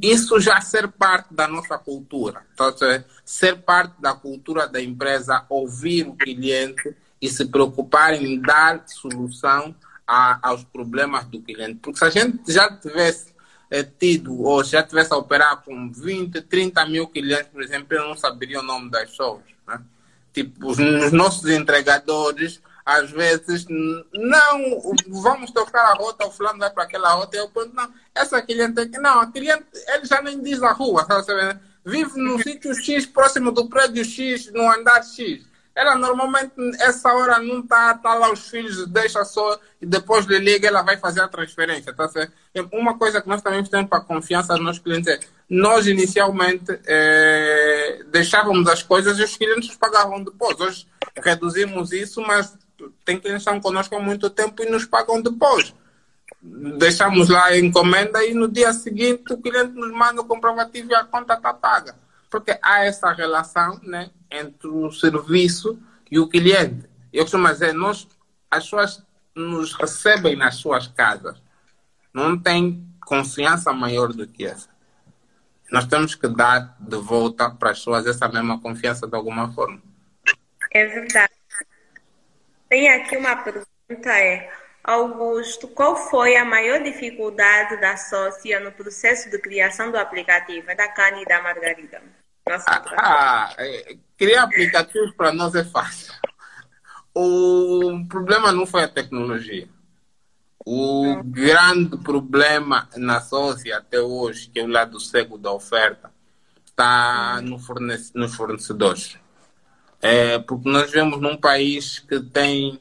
isso já ser parte da nossa cultura. Então, ser parte da cultura da empresa, ouvir o cliente e se preocupar em dar solução a, aos problemas do cliente. Porque se a gente já tivesse é, tido ou já tivesse a operar com 20, 30 mil clientes, por exemplo, eu não saberia o nome das pessoas. Né? Tipo, os, os nossos entregadores, às vezes, não, vamos tocar a rota, o fulano vai para aquela rota, eu pergunto, não, essa cliente aqui, não, a cliente, ele já nem diz a rua, sabe? Vive no sítio X, próximo do prédio X, no andar X. Ela normalmente, essa hora, não está tá lá os filhos, deixa só e depois lhe liga, ela vai fazer a transferência. Tá certo? Uma coisa que nós também temos para confiança dos nossos clientes é: nós inicialmente é, deixávamos as coisas e os clientes pagavam depois. Hoje reduzimos isso, mas tem clientes que estão conosco há muito tempo e nos pagam depois. Deixamos lá a encomenda e no dia seguinte o cliente nos manda o comprovativo e a conta está paga porque há essa relação né, entre o serviço e o cliente. Eu costumo dizer, nós, as pessoas nos recebem nas suas casas. Não tem confiança maior do que essa. Nós temos que dar de volta para as pessoas essa mesma confiança de alguma forma. É verdade. Tem aqui uma pergunta, é, Augusto, qual foi a maior dificuldade da sócia no processo de criação do aplicativo? É da Cani e da Margarida. Ah, ah, é, criar aplicativos para nós é fácil. O problema não foi a tecnologia. O grande problema na sócia até hoje, que é o lado cego da oferta, está no fornece, nos fornecedores. É, porque nós vemos num país que tem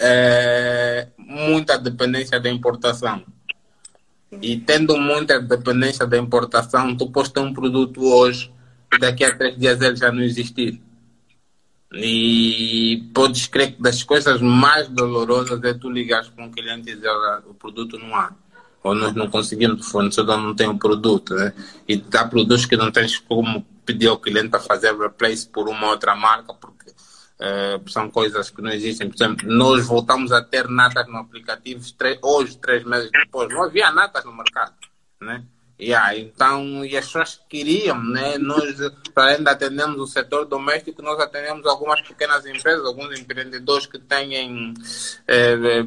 é, muita dependência da importação. E tendo muita dependência da importação, tu podes ter um produto hoje daqui a três dias ele já não existir. E podes crer que das coisas mais dolorosas é tu ligares para um cliente e dizer o produto não há. Ou nós não conseguimos, o fornecedor não tem o um produto. Né? E há produtos que não tens como pedir ao cliente para fazer replace por uma outra marca, porque uh, são coisas que não existem. Por exemplo, nós voltamos a ter natas no aplicativo hoje, três meses depois. Não havia natas no mercado. Né? Yeah, então, e as pessoas queriam, né? Nós, além de atendermos o setor doméstico, nós atendemos algumas pequenas empresas, alguns empreendedores que têm, eh,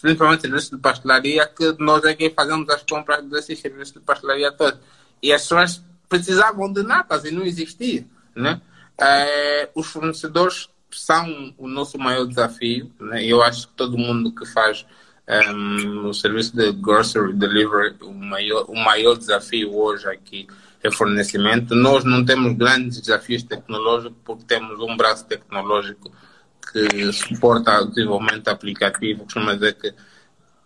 principalmente serviços de pastelaria, que nós é que fazemos as compras desses serviços de pastelaria todos. E as pessoas precisavam de natas e não existia, né? Eh, os fornecedores são o nosso maior desafio, né? Eu acho que todo mundo que faz um, o serviço de grocery delivery, o maior, o maior desafio hoje aqui é fornecimento. Nós não temos grandes desafios tecnológicos porque temos um braço tecnológico que suporta o desenvolvimento aplicativo, costuma dizer que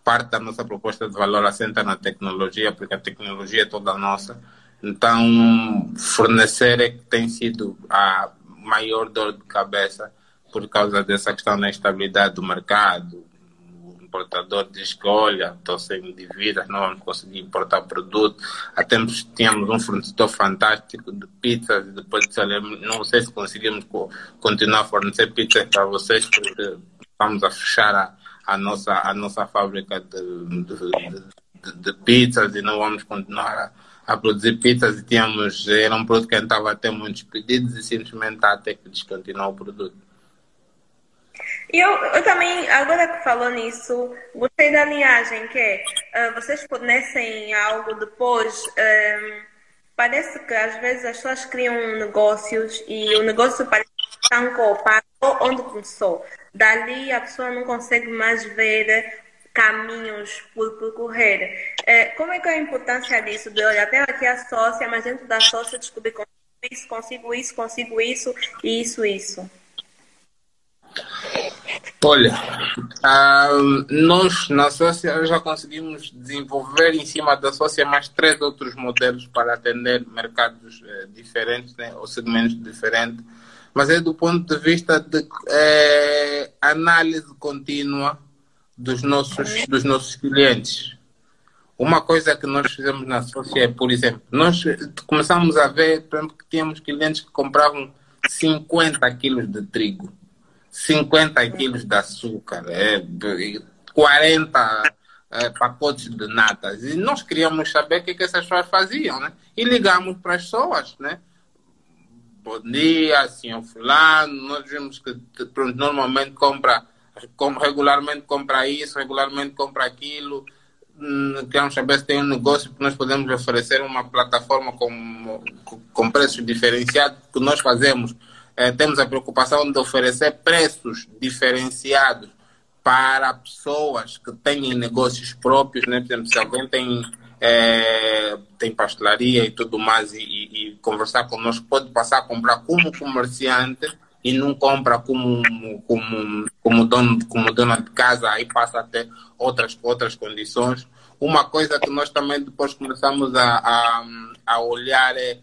parte da nossa proposta de valor assenta na tecnologia, porque a tecnologia é toda nossa. Então, fornecer é que tem sido a maior dor de cabeça por causa dessa questão da instabilidade do mercado, importador diz que, olha, estou sem dívidas, não vamos conseguir importar produto. Há tempos tínhamos um fornecedor fantástico de pizzas e depois não sei se conseguimos continuar a fornecer pizzas para vocês porque estamos a fechar a, a nossa, a nossa fábrica de, de, de, de pizzas e não vamos continuar a a produzir pizzas e tínhamos, era um produto que estava a ter muitos pedidos e simplesmente até que descontinuou o produto. Eu, eu também, agora que falou nisso, gostei da linhagem, que é, uh, vocês fornecem algo depois, um, parece que às vezes as pessoas criam negócios e o negócio parece estancou, parou onde começou. Dali a pessoa não consegue mais ver caminhos por percorrer. É, como é que é a importância disso? De olha, até aqui a sócia, mas dentro da sócia descobrir consigo isso, consigo isso, consigo isso e isso, isso. Olha, uh, nós na sócia já conseguimos desenvolver em cima da sócia mais três outros modelos para atender mercados uh, diferentes né, ou segmentos diferentes, mas é do ponto de vista de uh, análise contínua dos nossos, dos nossos clientes. Uma coisa que nós fizemos na Sócia é, por exemplo, nós começamos a ver, por exemplo, que tínhamos clientes que compravam 50 quilos de trigo, 50 quilos de açúcar, é, 40 é, pacotes de natas. E nós queríamos saber o que, que essas pessoas faziam, né? E ligamos para as pessoas, né? Bom dia, senhor fulano, nós vimos que pronto, normalmente compra regularmente compra isso, regularmente compra aquilo. Hum, queremos saber se tem um negócio que nós podemos oferecer uma plataforma com, com preços diferenciados, que nós fazemos. É, temos a preocupação de oferecer preços diferenciados para pessoas que têm negócios próprios, né? Por exemplo, se alguém tem, é, tem pastelaria e tudo mais e, e, e conversar conosco, pode passar a comprar como comerciante e não compra como, como, como, dono, como dona de casa, aí passa a ter outras, outras condições. Uma coisa que nós também depois começamos a, a, a olhar é,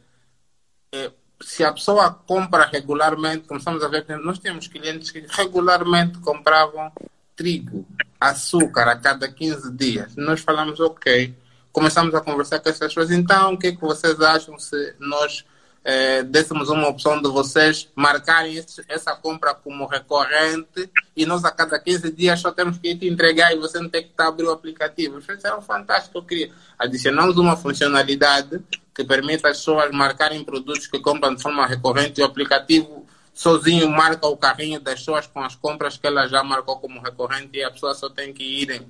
é, se a pessoa compra regularmente, começamos a ver que nós temos clientes que regularmente compravam trigo, açúcar a cada 15 dias. Nós falamos, ok, começamos a conversar com essas pessoas, então o que, é que vocês acham se nós é, dessemos uma opção de vocês marcarem esse, essa compra como recorrente e nós a cada 15 dias só temos que te entregar e você não tem que estar abrir o aplicativo. Isso era fantástico. Eu queria. Adicionamos uma funcionalidade que permite às pessoas marcarem produtos que compram de forma recorrente e o aplicativo sozinho marca o carrinho das pessoas com as compras que ela já marcou como recorrente e a pessoa só tem que ir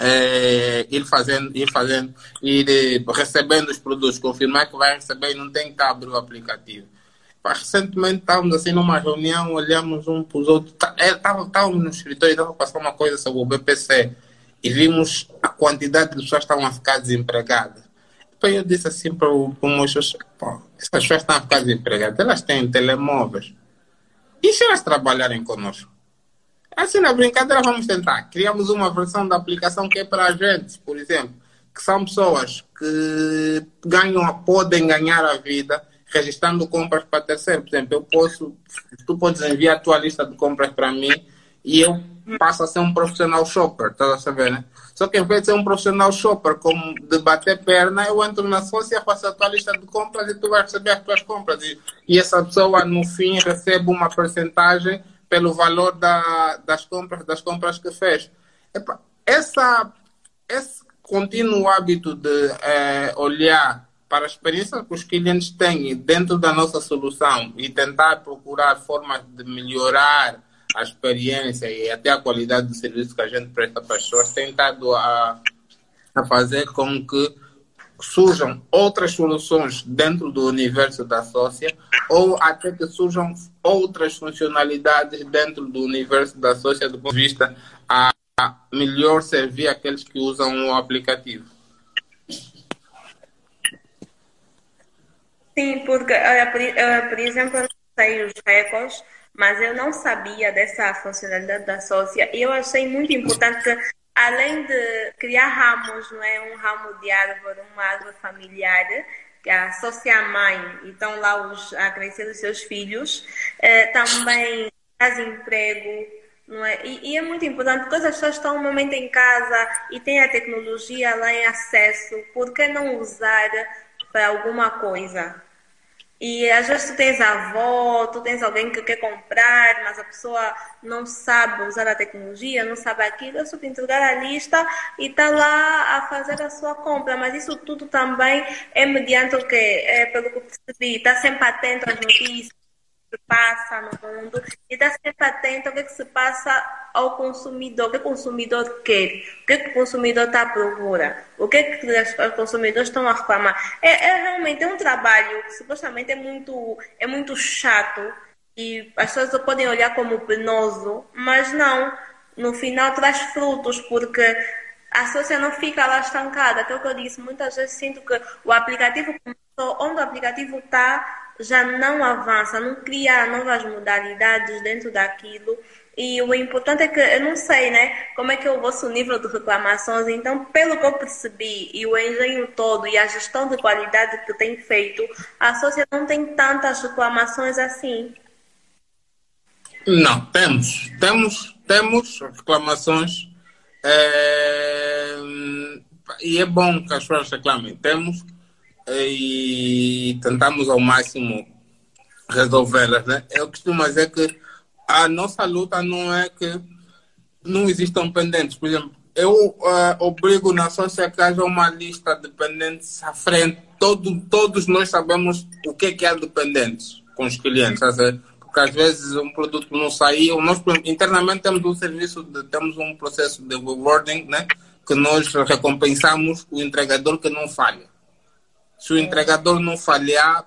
é, ir fazendo, ir fazendo, ir recebendo os produtos, confirmar que vai receber e não tem que abrir o aplicativo. Recentemente estávamos assim numa reunião, olhamos um para os outros, estávamos tá, no escritório e estava passando uma coisa sobre o BPC e vimos a quantidade de pessoas que estavam a ficar desempregadas. Depois eu disse assim para o moço, essas pessoas estão a ficar desempregadas, elas têm telemóveis. E se elas trabalharem conosco? Assim, na brincadeira, vamos tentar. Criamos uma versão da aplicação que é para agentes, por exemplo, que são pessoas que ganham, podem ganhar a vida registrando compras para terceiro. Por exemplo, eu posso, tu podes enviar a tua lista de compras para mim e eu passo a ser um profissional shopper, estás a saber, né? Só que em vez de ser um profissional shopper, como de bater perna, eu entro na sócia, faço a tua lista de compras e tu vais receber as tuas compras. E, e essa pessoa, no fim, recebe uma porcentagem pelo valor da, das compras das compras que fez. Epa, essa, esse contínuo hábito de é, olhar para a experiência que os clientes têm dentro da nossa solução e tentar procurar formas de melhorar a experiência e até a qualidade do serviço que a gente presta para as pessoas tem estado a, a fazer com que surjam outras soluções dentro do universo da sócia ou até que surjam outras funcionalidades dentro do universo da sócia do ponto de vista a melhor servir aqueles que usam o aplicativo. Sim, porque, por, por exemplo, eu sei os recordes, mas eu não sabia dessa funcionalidade da sócia e eu achei muito importante além de criar ramos, não é? Um ramo de árvore, uma árvore familiar, que associa a mãe e estão lá os, a crescer os seus filhos, eh, também traz emprego, Não é? E, e, é muito importante porque as pessoas estão um momento em casa e têm a tecnologia lá em acesso, por que não usar para alguma coisa? E às vezes tu tens avó, tu tens alguém que quer comprar, mas a pessoa não sabe usar a tecnologia, não sabe aquilo, é só te entregar a lista e está lá a fazer a sua compra. Mas isso tudo também é mediante o quê? É pelo que eu percebi, está sempre atento às notícias, se passa no mundo. E está sempre atento ao que, é que se passa ao consumidor, o que o consumidor quer, o que, é que o consumidor está à procura, o que, é que os consumidores estão a reclamar. É, é realmente é um trabalho que supostamente é muito, é muito chato e as pessoas podem olhar como penoso, mas não, no final traz frutos, porque a sociedade não fica lá estancada. Aquilo que eu disse, muitas vezes sinto que o aplicativo onde o aplicativo está já não avança, não cria novas modalidades dentro daquilo. E o importante é que eu não sei, né, como é que é o vosso nível de reclamações. Então, pelo que eu percebi, e o engenho todo e a gestão de qualidade que tem feito, a sociedade não tem tantas reclamações assim. Não, temos, temos, temos reclamações. É... E é bom que as pessoas reclamem. Temos e tentamos ao máximo resolvê-las. Né? Eu costumo dizer que a nossa luta não é que não existam pendentes. Por exemplo, eu uh, obrigo na sociedade que haja uma lista de pendentes à frente. Todo, todos nós sabemos o que é que há de pendentes com os clientes. Porque às vezes um produto não saiu. Nós internamente temos um serviço, de, temos um processo de rewarding, né? que nós recompensamos o entregador que não falha. Se o entregador não falhar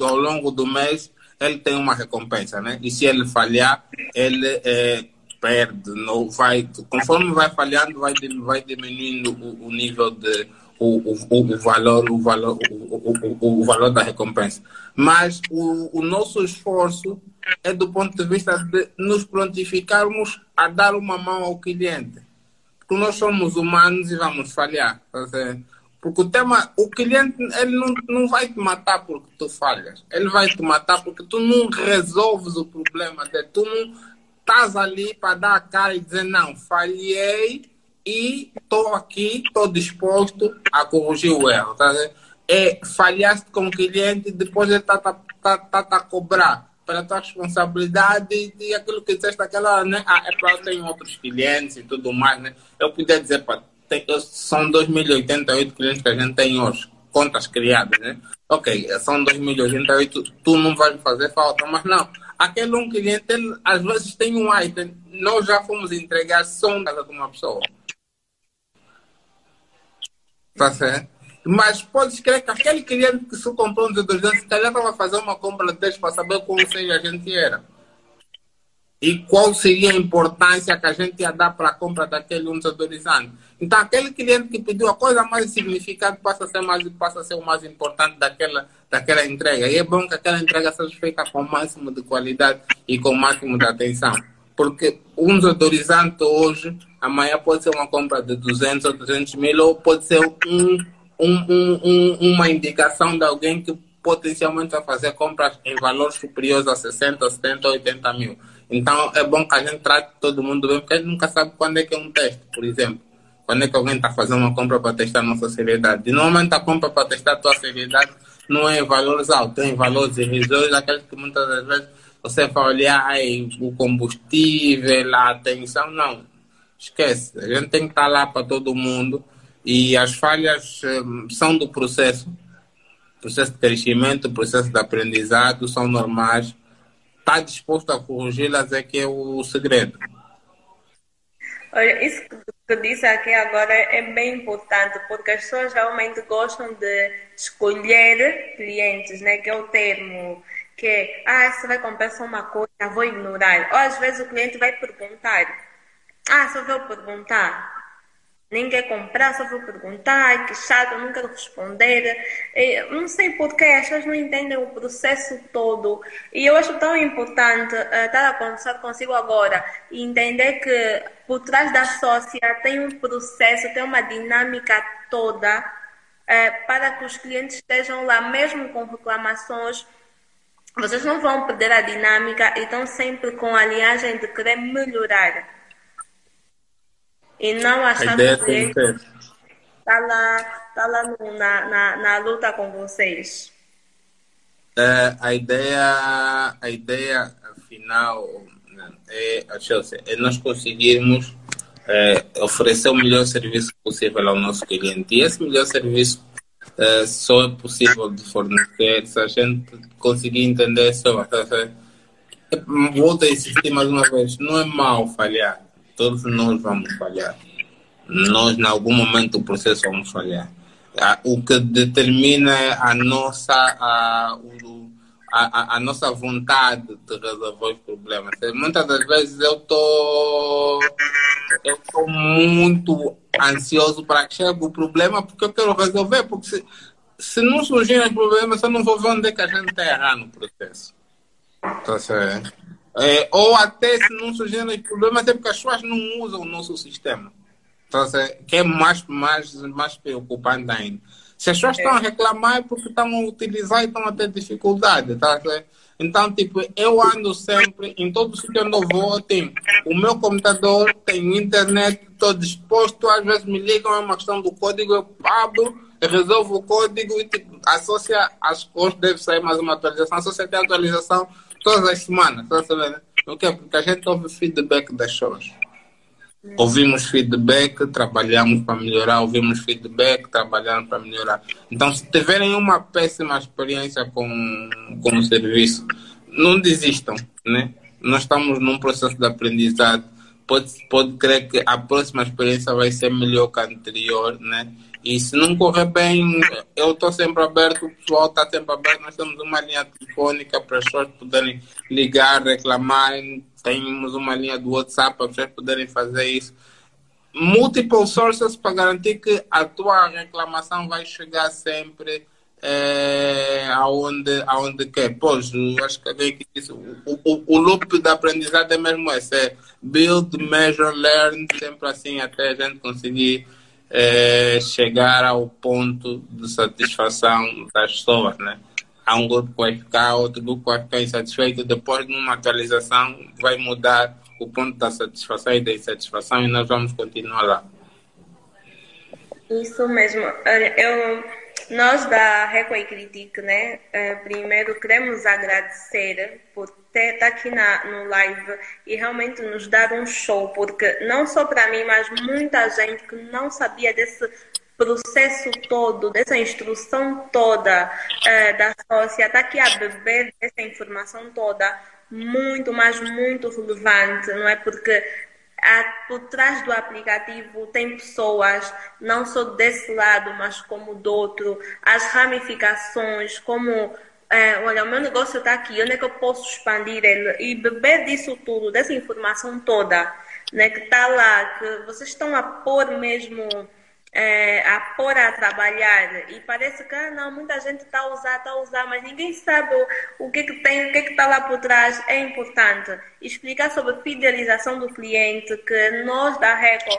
ao longo do mês, ele tem uma recompensa, né? E se ele falhar, ele é, perde, não vai, conforme vai falhando, vai, vai diminuindo o, o nível de o, o, o, valor, o valor, o, o, valor da recompensa. Mas o, o nosso esforço é do ponto de vista de nos prontificarmos a dar uma mão ao cliente. Porque nós somos humanos e vamos falhar. Tá porque o tema, o cliente, ele não, não vai te matar porque tu falhas. Ele vai te matar porque tu não resolves o problema dele. Tu não estás ali para dar a cara e dizer, não, falhei e estou aqui, estou disposto a corrigir o erro. Tá? É, falhaste com o cliente e depois ele está tá, tá, tá, tá a cobrar pela tua responsabilidade e, aquilo que disseste aquela, né? Ah, é para eu outros clientes e tudo mais, né? Eu podia dizer para tem, são 2.088 clientes que a gente tem hoje, contas criadas, né? Ok, são 2.088, tu não vai fazer falta, mas não. Aquele um cliente, ele, às vezes tem um item, nós já fomos entregar casa de uma pessoa. Tá certo? Mas pode crer que aquele cliente que só comprou um detergente, se calhar estava a fazer uma compra de 10 para saber como seja a gente era e qual seria a importância que a gente ia dar para a compra daquele um desodorizante. Então, aquele cliente que pediu a coisa mais significante passa a ser, mais, passa a ser o mais importante daquela, daquela entrega. E é bom que aquela entrega seja feita com o máximo de qualidade e com o máximo de atenção. Porque um desodorizante hoje, amanhã pode ser uma compra de 200 ou 300 mil, ou pode ser um, um, um, uma indicação de alguém que potencialmente vai fazer compras em valores superiores a 60, 70, 80 mil. Então é bom que a gente trate todo mundo bem, porque a gente nunca sabe quando é que é um teste, por exemplo. Quando é que alguém está fazendo uma compra para testar a nossa seriedade. E normalmente a compra para testar a tua seriedade não é em valores altos, é em valores irrisórios, aqueles que muitas das vezes você vai olhar aí, o combustível, a atenção, não. Esquece. A gente tem que estar lá para todo mundo e as falhas um, são do processo. Processo de crescimento, processo de aprendizado são normais está disposto a corrigi-las é que é o segredo. Olha, isso que disse aqui agora é bem importante, porque as pessoas realmente gostam de escolher clientes, né? Que é o termo que é, ah, você vai comprar só uma coisa, vou ignorar. Ou às vezes o cliente vai perguntar, ah, só vou perguntar. Nem quer comprar, só vou perguntar, que chato, não quero responder. Eu não sei porquê, as pessoas não entendem o processo todo. E eu acho tão importante uh, estar a conversar consigo agora e entender que por trás da sócia tem um processo, tem uma dinâmica toda uh, para que os clientes estejam lá, mesmo com reclamações vocês não vão perder a dinâmica e estão sempre com a linhagem de querer melhorar. E não achar que o cliente está lá, tá lá no, na, na, na luta com vocês. É, a ideia, a ideia final né, é, Chelsea, é nós conseguirmos é, oferecer o melhor serviço possível ao nosso cliente. E esse melhor serviço é, só é possível de fornecer se a gente conseguir entender só. *laughs* Volto a insistir mais uma vez: não é mal falhar, todos nós vamos falhar. Nós, em algum momento do processo, vamos falhar. O que determina a nossa, a, a, a, nossa vontade de resolver os problemas. Muitas das vezes eu estou eu estou muito ansioso para que chegue o problema porque eu quero resolver. Porque se, se não surgirem problemas, eu não vou ver onde é que a gente está errando no processo. Tá certo? É, ou até se não surgirem problemas, é porque as pessoas não usam o nosso sistema. Tá certo? Que é mais, mais, mais preocupante ainda. Se as pessoas estão a reclamar é porque estão a utilizar e estão a ter dificuldade. Tá? Então, tipo, eu ando sempre, em todo sítio onde eu vou, tem o meu computador, tem internet, estou disposto, às vezes me ligam, é uma questão do código, eu abro, eu resolvo o código e tipo, associa as coisas, deve sair mais uma atualização, associa a atualização todas as semanas, tá sabendo? Por quê? Porque a gente ouve feedback das pessoas. Ouvimos feedback, trabalhamos para melhorar, ouvimos feedback, trabalhamos para melhorar. Então, se tiverem uma péssima experiência com, com o serviço, não desistam, né? Nós estamos num processo de aprendizado. Pode, pode crer que a próxima experiência vai ser melhor que a anterior, né? E se não correr bem, eu estou sempre aberto, o pessoal está sempre aberto. Nós temos uma linha telefônica para as pessoas poderem ligar, reclamar, temos uma linha do WhatsApp para vocês poderem fazer isso. Multiple sources para garantir que a tua reclamação vai chegar sempre é, aonde, aonde quer. Pois, acho que alguém que disse, o, o, o loop da aprendizagem é mesmo esse, é build, measure, learn, sempre assim até a gente conseguir é, chegar ao ponto de satisfação das pessoas, né? há um grupo que vai ficar, outro grupo vai ficar insatisfeito. Depois, numa atualização, vai mudar o ponto da satisfação e da insatisfação e nós vamos continuar lá. Isso mesmo. Eu, nós da Reco Critique, né, eh, primeiro queremos agradecer por estar tá aqui na, no live e realmente nos dar um show, porque não só para mim, mas muita gente que não sabia desse processo todo, dessa instrução toda é, da sócia, está aqui a beber dessa informação toda, muito, mas muito relevante, não é? Porque por trás do aplicativo tem pessoas, não só desse lado, mas como do outro, as ramificações, como é, olha, o meu negócio está aqui, onde é que eu posso expandir ele? E beber disso tudo, dessa informação toda, né, que está lá, que vocês estão a pôr mesmo é, a pôr a trabalhar e parece que ah, não, muita gente está a usar, está a usar, mas ninguém sabe o, o que, que tem, o que está lá por trás. É importante explicar sobre fidelização do cliente, que nós da Reco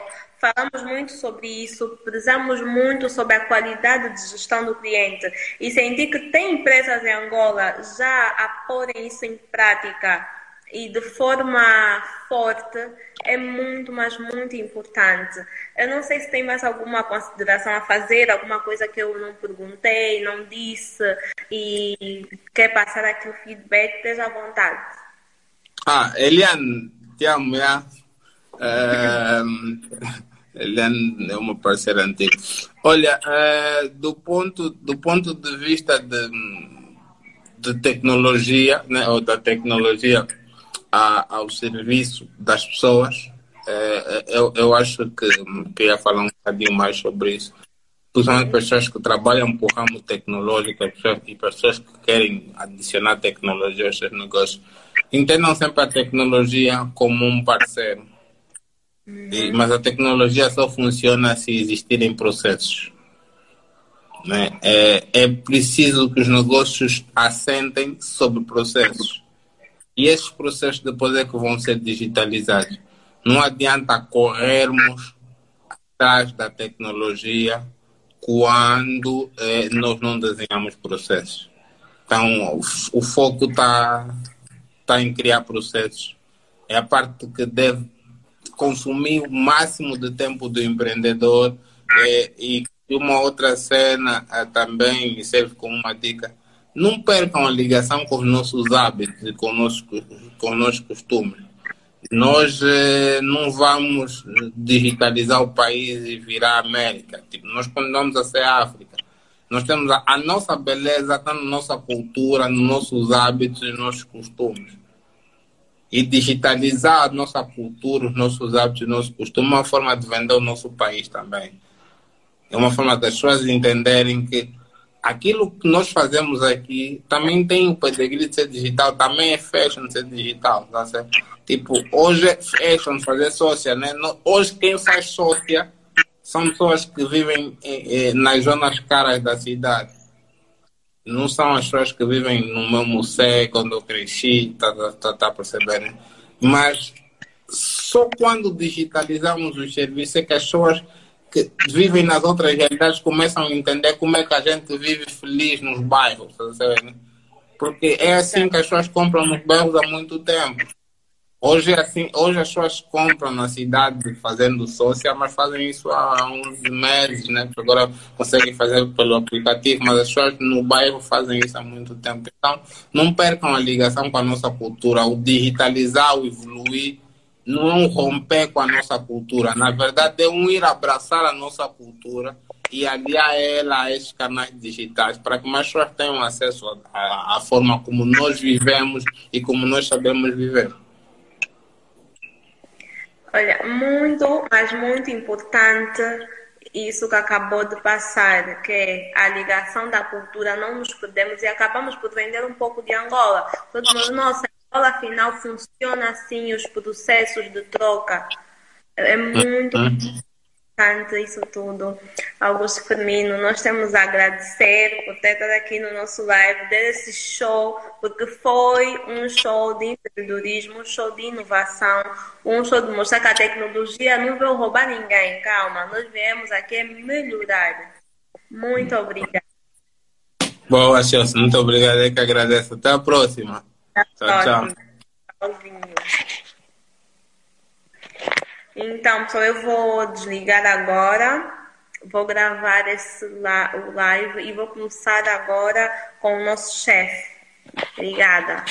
falamos muito sobre isso, prezamos muito sobre a qualidade de gestão do cliente e sentir que tem empresas em Angola já a porem isso em prática e de forma forte é muito, mas muito importante. Eu não sei se tem mais alguma consideração a fazer, alguma coisa que eu não perguntei, não disse e quer passar aqui o feedback, esteja à vontade. Ah, Eliane, te amo. É, *laughs* Eliane é uma parceira antiga. Olha, é, do, ponto, do ponto de vista de, de tecnologia, né, ou da tecnologia a, ao serviço das pessoas, é, é, eu, eu acho que queria falar um bocadinho mais sobre isso. Principalmente pessoas que trabalham por ramo tecnológico e pessoas que querem adicionar tecnologia aos seus negócios. Entendam sempre a tecnologia como um parceiro. Mas a tecnologia só funciona se existirem processos. Né? É, é preciso que os negócios assentem sobre processos. E esses processos depois é que vão ser digitalizados. Não adianta corrermos atrás da tecnologia quando eh, nós não desenhamos processos. Então, o, o foco está tá em criar processos. É a parte que deve consumir o máximo de tempo do empreendedor é, e uma outra cena é, também serve como uma dica. Não percam a ligação com os nossos hábitos e com com os nossos costumes. Nós eh, não vamos digitalizar o país e virar América. Tipo, nós continuamos a ser África. Nós temos a, a nossa beleza, está na nossa cultura, nos nossos hábitos e nos nossos costumes. E digitalizar a nossa cultura, os nossos hábitos e nossos costumes uma forma de vender o nosso país também. É uma forma das pessoas entenderem que aquilo que nós fazemos aqui também tem o pedigree de ser digital, também é fashion ser digital, tá certo? Tipo, hoje é fashion fazer sócia, né? Hoje quem faz sócia são pessoas que vivem eh, eh, nas zonas caras da cidade. Não são as pessoas que vivem no meu museu quando eu cresci, tá, tá, tá, tá percebendo? Mas só quando digitalizamos os serviços é que as pessoas que vivem nas outras realidades começam a entender como é que a gente vive feliz nos bairros, tá Porque é assim que as pessoas compram nos bairros há muito tempo. Hoje, assim, hoje as pessoas compram na cidade fazendo sócia, mas fazem isso há uns meses, né? Agora conseguem fazer pelo aplicativo, mas as pessoas no bairro fazem isso há muito tempo. Então, não percam a ligação com a nossa cultura, o digitalizar, o evoluir, não é romper com a nossa cultura. Na verdade, é um ir abraçar a nossa cultura e aliar ela a esses canais digitais para que mais pessoas tenham acesso à forma como nós vivemos e como nós sabemos viver. Olha, muito, mas muito importante isso que acabou de passar, que é a ligação da cultura, não nos perdemos e acabamos por vender um pouco de Angola. Todos nós, nossa, Angola afinal funciona assim, os processos de troca. É muito importante isso tudo. Augusto Firmino, nós temos a agradecer por ter estado aqui no nosso live, desse show, porque foi um show de empreendedorismo, um show de inovação, um show de mostrar que a tecnologia não veio roubar ninguém. Calma, nós viemos aqui melhorar. Muito obrigada. Boa, Chelsea, muito obrigado. Que agradeço. Até a próxima. Tchau, tchau. Então, só eu vou desligar agora, vou gravar esse o live e vou começar agora com o nosso chefe. Obrigada.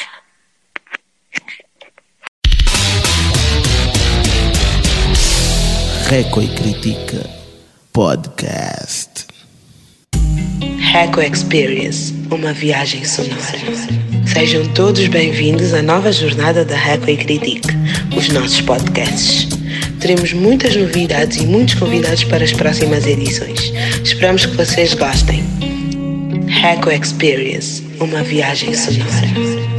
Reco e Critica Podcast. Reco Experience, uma viagem sonora. Sejam todos bem-vindos à nova jornada da Reco e Critique, os nossos podcasts. Teremos muitas novidades e muitos convidados para as próximas edições. Esperamos que vocês gostem. Reco Experience, uma viagem sonora.